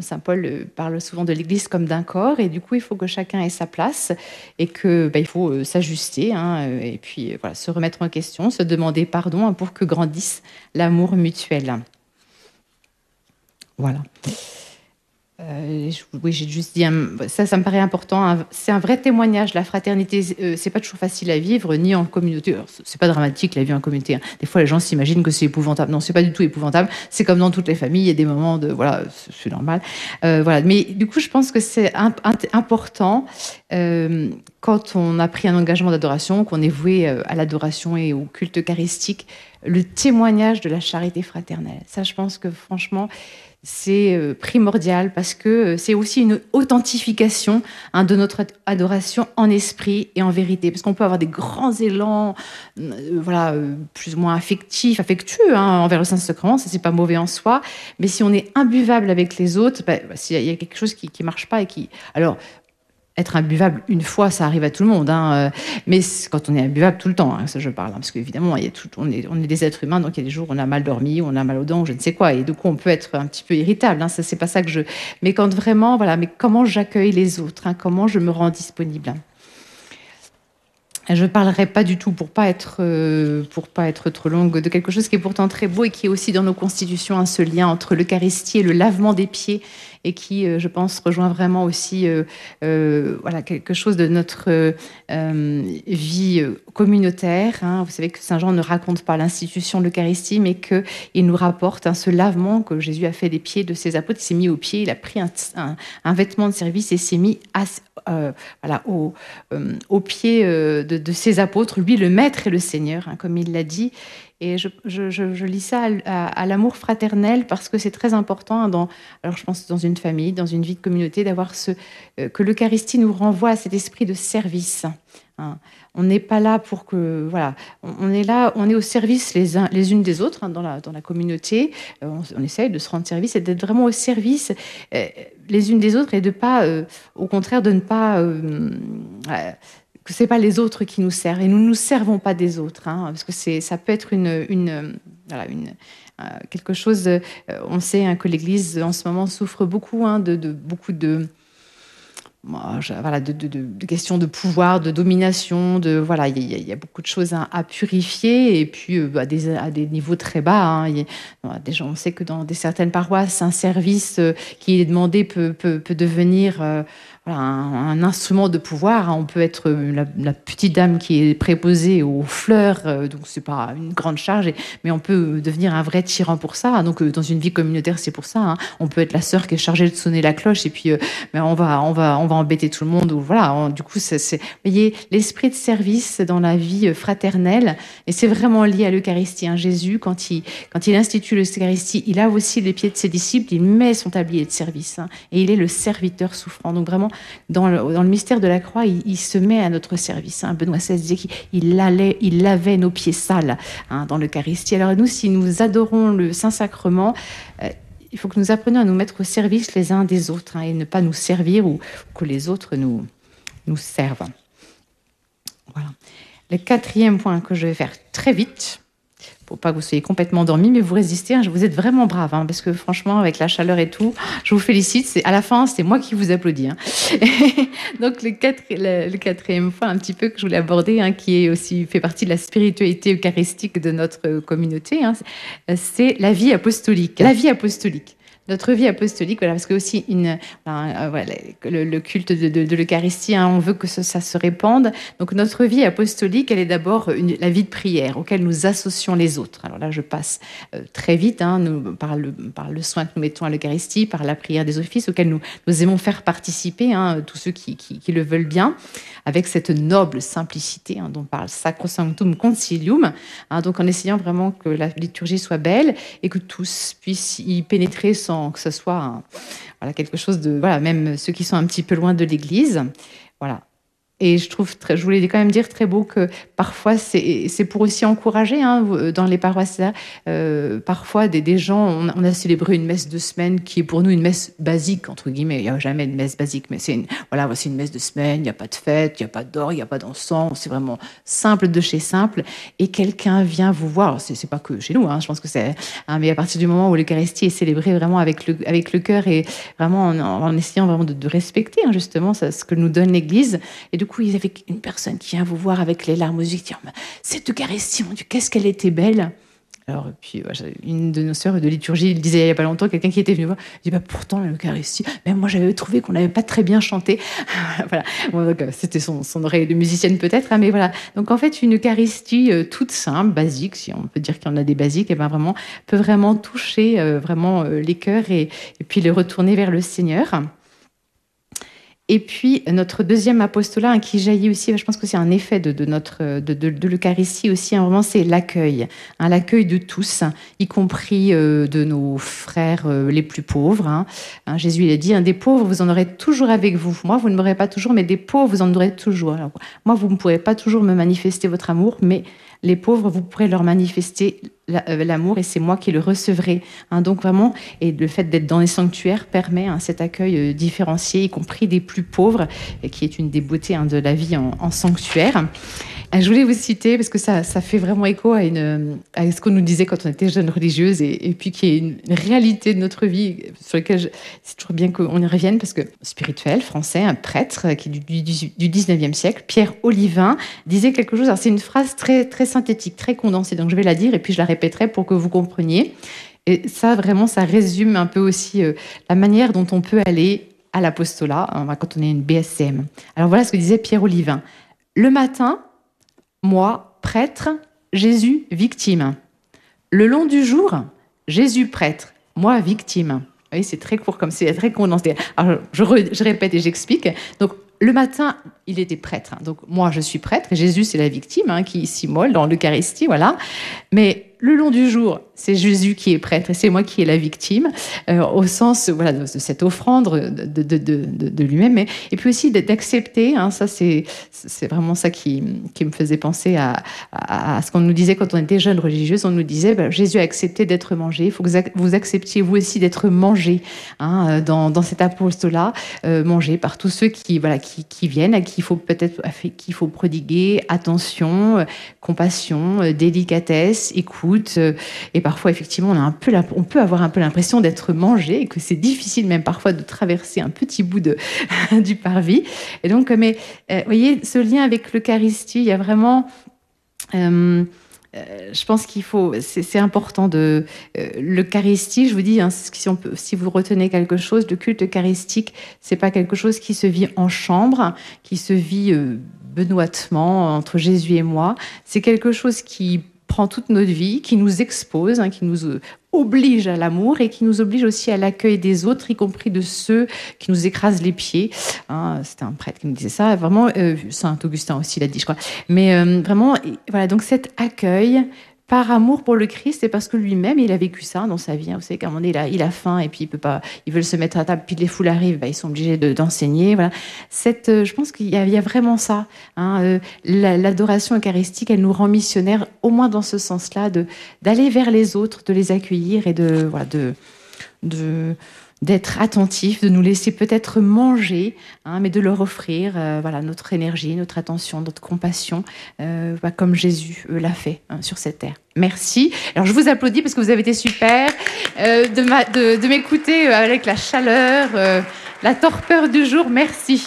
Saint Paul parle souvent de l'Église comme d'un corps, et du coup, il faut que chacun ait sa place et que bah, il faut euh, s'ajuster, hein, euh, et puis euh, se remettre en question, se demander pardon pour que grandisse l'amour mutuel. Voilà. Oui, j'ai juste dit ça, ça me paraît important. C'est un vrai témoignage. La fraternité, euh, c'est pas toujours facile à vivre, ni en communauté. C'est pas dramatique la vie en communauté. Hein. Des fois, les gens s'imaginent que c'est épouvantable. Non, c'est pas du tout épouvantable. C'est comme dans toutes les familles. Il y a des moments de voilà, c'est normal. Euh, voilà. Mais du coup, je pense que c'est important euh, quand on a pris un engagement d'adoration, qu'on est voué à l'adoration et au culte eucharistique, le témoignage de la charité fraternelle. Ça, je pense que franchement c'est euh, primordial parce que euh, c'est aussi une authentification hein, de notre adoration en esprit et en vérité. Parce qu'on peut avoir des grands élans, euh, voilà, plus ou moins affectifs, affectueux hein, envers le Saint-Sacrement, ça c'est pas mauvais en soi. Mais si on est imbuvable avec les autres, bah, bah, s'il y a quelque chose qui, qui marche pas et qui, alors être imbuvable une fois, ça arrive à tout le monde. Hein, euh, mais quand on est imbuvable tout le temps, hein, ça je parle. Hein, parce qu'évidemment, on, est, on est des êtres humains, donc il y a des jours où on a mal dormi, on a mal aux dents, je ne sais quoi. Et du coup, on peut être un petit peu irritable. Ça, c'est pas ça que je. Mais quand vraiment, voilà, mais comment j'accueille les autres Comment je me rends disponible je ne parlerai pas du tout pour pas être euh, pour pas être trop longue de quelque chose qui est pourtant très beau et qui est aussi dans nos constitutions ce lien entre l'Eucharistie et le lavement des pieds et qui, euh, je pense, rejoint vraiment aussi euh, euh, voilà, quelque chose de notre vie communautaire. Hein. Vous savez que Saint Jean ne raconte pas l'institution de l'Eucharistie, mais qu'il nous rapporte ce lavement que Jésus a fait des pieds de ses apôtres. Il s'est mis aux pieds, il a pris un, vêtement de service et s'est mis voilà, au, aux pieds de, ses apôtres, lui le Maître et le Seigneur, hein, comme il l'a dit. Et je, lis ça à, l'amour fraternel parce que c'est très important dans, alors je pense dans une famille, dans une vie de communauté, d'avoir ce euh, que l'Eucharistie nous renvoie à cet esprit de service. Hein. On n'est pas là pour que voilà, on, est là, on est au service les, uns, les unes des autres hein, dans, la, dans la communauté. Euh, on, essaye de se rendre service et d'être vraiment au service euh, les unes des autres et de pas, au contraire, de ne pas que c'est pas les autres qui nous servent et nous ne nous servons pas des autres, hein, parce que ça peut être une, voilà, une euh, quelque chose. Euh, on sait hein, que l'Église en ce moment souffre beaucoup hein, de, beaucoup de voilà, de, questions de pouvoir, de domination, de voilà, il y, a beaucoup de choses à, purifier et puis euh, à, des, à, des, niveaux très bas. Hein. Y déjà, on sait que dans des certaines paroisses, un service qui est demandé peut, peut, peut devenir un, instrument de pouvoir. On peut être la, petite dame qui est préposée aux fleurs, euh, donc c'est pas une grande charge, mais on peut devenir un vrai tyran pour ça. Donc euh, dans une vie communautaire, c'est pour ça. Hein. On peut être la sœur qui est chargée de sonner la cloche et puis euh, mais on va on va on va embêter tout le monde. Ou voilà. du coup, c'est voyez l'esprit de service dans la vie fraternelle et c'est vraiment lié à l'Eucharistie. Hein. Jésus, quand il quand il institue l'Eucharistie, il lave aussi les pieds de ses disciples, il met son tablier de service hein, et il est le serviteur souffrant. Donc vraiment dans le, mystère de la croix, il, se met à notre service. Hein. Benoît XVI disait qu'il il lavait nos pieds sales hein, dans l'Eucharistie. Alors nous, si nous adorons le Saint-Sacrement, euh, il faut que nous apprenions à nous mettre au service les uns des autres hein, et ne pas nous servir ou que les autres nous, nous servent. Voilà. Le quatrième point que je vais faire très vite, pour pas que vous soyez complètement endormi, mais vous résistez. Hein, vous êtes vraiment brave, hein, parce que franchement, avec la chaleur et tout, je vous félicite. C'est à la fin, c'est moi qui vous applaudis. Hein. [laughs] Donc le, le, quatrième point, un petit peu que je voulais aborder, qui est aussi fait partie de la spiritualité eucharistique de notre communauté, c'est la vie apostolique. La vie apostolique notre vie apostolique, voilà, parce que aussi ben, euh, le, culte de, l'Eucharistie, hein, on veut que ça, se répande. Donc notre vie apostolique, elle est d'abord la vie de prière auquel nous associons les autres. Alors là, je passe euh, très vite hein, par, le, soin que nous mettons à l'Eucharistie, par la prière des offices auxquels nous, aimons faire participer hein, tous ceux qui, qui, le veulent bien, avec cette noble simplicité dont parle Sacrosanctum Concilium. Donc en essayant vraiment que la liturgie soit belle et que tous puissent y pénétrer sans que ce soit voilà, quelque chose de... Voilà, même ceux qui sont un petit peu loin de l'Église. Voilà. Et je trouve, très, je voulais quand même dire très beau que parfois, c'est pour aussi encourager hein, dans les paroisses. Euh, parfois, des, gens, on, a célébré une messe de semaine qui est pour nous une messe basique, entre guillemets. Il n'y a jamais de messe basique, mais c'est une, voilà, c'est une messe de semaine, il n'y a pas de fête, il n'y a pas d'or, il n'y a pas d'encens, c'est vraiment simple de chez simple. Et quelqu'un vient vous voir, c'est pas que chez nous, hein, je pense que c'est. Hein, mais à partir du moment où l'Eucharistie est célébrée vraiment avec le, avec le cœur et vraiment en, essayant vraiment de, respecter hein, justement ce que nous donne l'Église. Et du coup, il y avait une personne qui vient vous voir avec les larmes aux yeux, dire Cette Eucharistie, mon Dieu, qu'est-ce qu'elle était belle Alors, puis, une de nos sœurs de liturgie il disait il n'y a pas longtemps, quelqu'un qui était venu voir, il dit bah, pourtant, l'Eucharistie, même moi j'avais trouvé qu'on n'avait pas très bien chanté. [laughs] voilà. Euh, c'était son, oreille de musicienne peut-être, hein, mais voilà. Donc en fait, une Eucharistie euh, toute simple, basique, si on peut dire qu'il y en a des basiques, et ben vraiment, peut vraiment toucher euh, vraiment les cœurs et, et puis les retourner vers le Seigneur. Et puis notre deuxième apostolat hein, qui jaillit aussi, je pense que c'est un effet de, notre de, l'Eucharistie aussi, hein, vraiment c'est l'accueil, hein, l'accueil de tous, y compris euh, de nos frères euh, les plus pauvres. Jésus il a dit des pauvres vous en aurez toujours avec vous. Moi vous ne m'aurez pas toujours, mais des pauvres vous en aurez toujours. moi vous ne pourrez pas toujours me manifester votre amour, mais les pauvres, vous pourrez leur manifester euh, l'amour et c'est moi qui le recevrai. Hein. donc vraiment, et le fait d'être dans les sanctuaires permet hein, cet accueil euh, différencié, y compris des plus pauvres, qui est une des beautés hein, de la vie en sanctuaire. Ah, je voulais vous citer parce que ça, fait vraiment écho à, ce qu'on nous disait quand on était jeune religieuse et, puis qui est une, réalité de notre vie sur laquelle c'est toujours bien qu'on y revienne parce que spirituel, français, un prêtre qui du, du, du 19e siècle, Pierre Olivin, disait quelque chose. c'est une phrase très, très synthétique, très condensée. Donc je vais la dire et puis je la répéterai pour que vous compreniez. Et ça, vraiment, ça résume un peu aussi euh, la manière dont on peut aller à l'apostolat hein, quand on est une BSCM. Alors voilà ce que disait Pierre Olivin. Le matin, moi, prêtre, Jésus, victime. Le long du jour, Jésus, prêtre, moi, victime. Oui, c'est très court comme c'est très condensé. Alors, je, répète et j'explique. Donc, le matin, il était prêtre. Donc, moi, je suis prêtre Jésus, c'est la victime hein, qui s'immole dans l'Eucharistie, voilà. Mais le long du jour, c'est Jésus qui est prêtre et c'est moi qui est la victime, euh, au sens de, cette offrande de, lui-même. Et puis aussi d'accepter, hein, ça c'est vraiment ça qui, me faisait penser à, ce qu'on nous disait quand on était jeunes religieuses. On nous disait, ben, Jésus a accepté d'être mangé, il faut que vous acceptiez vous aussi d'être mangé hein, dans, dans, cet apostolat, euh, mangé par tous ceux qui, viennent, à qui il faut peut-être prodiguer attention, euh, compassion, euh, délicatesse, écoute. Parfois, effectivement, on, a un peu on peut avoir un peu l'impression d'être mangé et que c'est difficile même parfois de traverser un petit bout de, [laughs] du parvis. Et donc, mais vous voyez, ce lien avec l'Eucharistie, il y a vraiment... Euh, je pense qu'il faut, c'est important de l'Eucharistie. Je vous dis, hein, si, on peut, si vous retenez quelque chose, le culte eucharistique, c'est pas quelque chose qui se vit en chambre, qui se vit benoîtement entre Jésus et moi. C'est quelque chose qui prend toute notre vie, qui nous expose, hein, qui nous euh, oblige à l'amour et qui nous oblige aussi à l'accueil des autres, y compris de ceux qui nous écrasent les pieds. Hein, C'était un prêtre qui nous disait ça. Vraiment, euh, Saint Augustin aussi l'a dit, je crois. Mais euh, vraiment, voilà. Donc cet accueil, par amour pour le Christ et parce que lui-même, il a vécu ça dans sa vie. Vous savez qu'à un moment donné, il a, faim et puis il peut pas, ils veulent se mettre à table, puis les foules arrivent, bah, ils sont obligés d'enseigner. voilà. Cette, euh, je pense qu'il y, y, a vraiment ça. Hein, euh, L'adoration eucharistique, elle nous rend missionnaires, au moins dans ce sens-là, d'aller vers les autres, de les accueillir et de, voilà, de, de d'être attentif, de nous laisser peut-être manger, hein, mais de leur offrir euh, voilà, notre énergie, notre attention, notre compassion, euh, bah, comme Jésus euh, l'a fait hein, sur cette terre. Merci. Alors je vous applaudis parce que vous avez été super de, de, de m'écouter avec la chaleur, la torpeur du jour. Merci.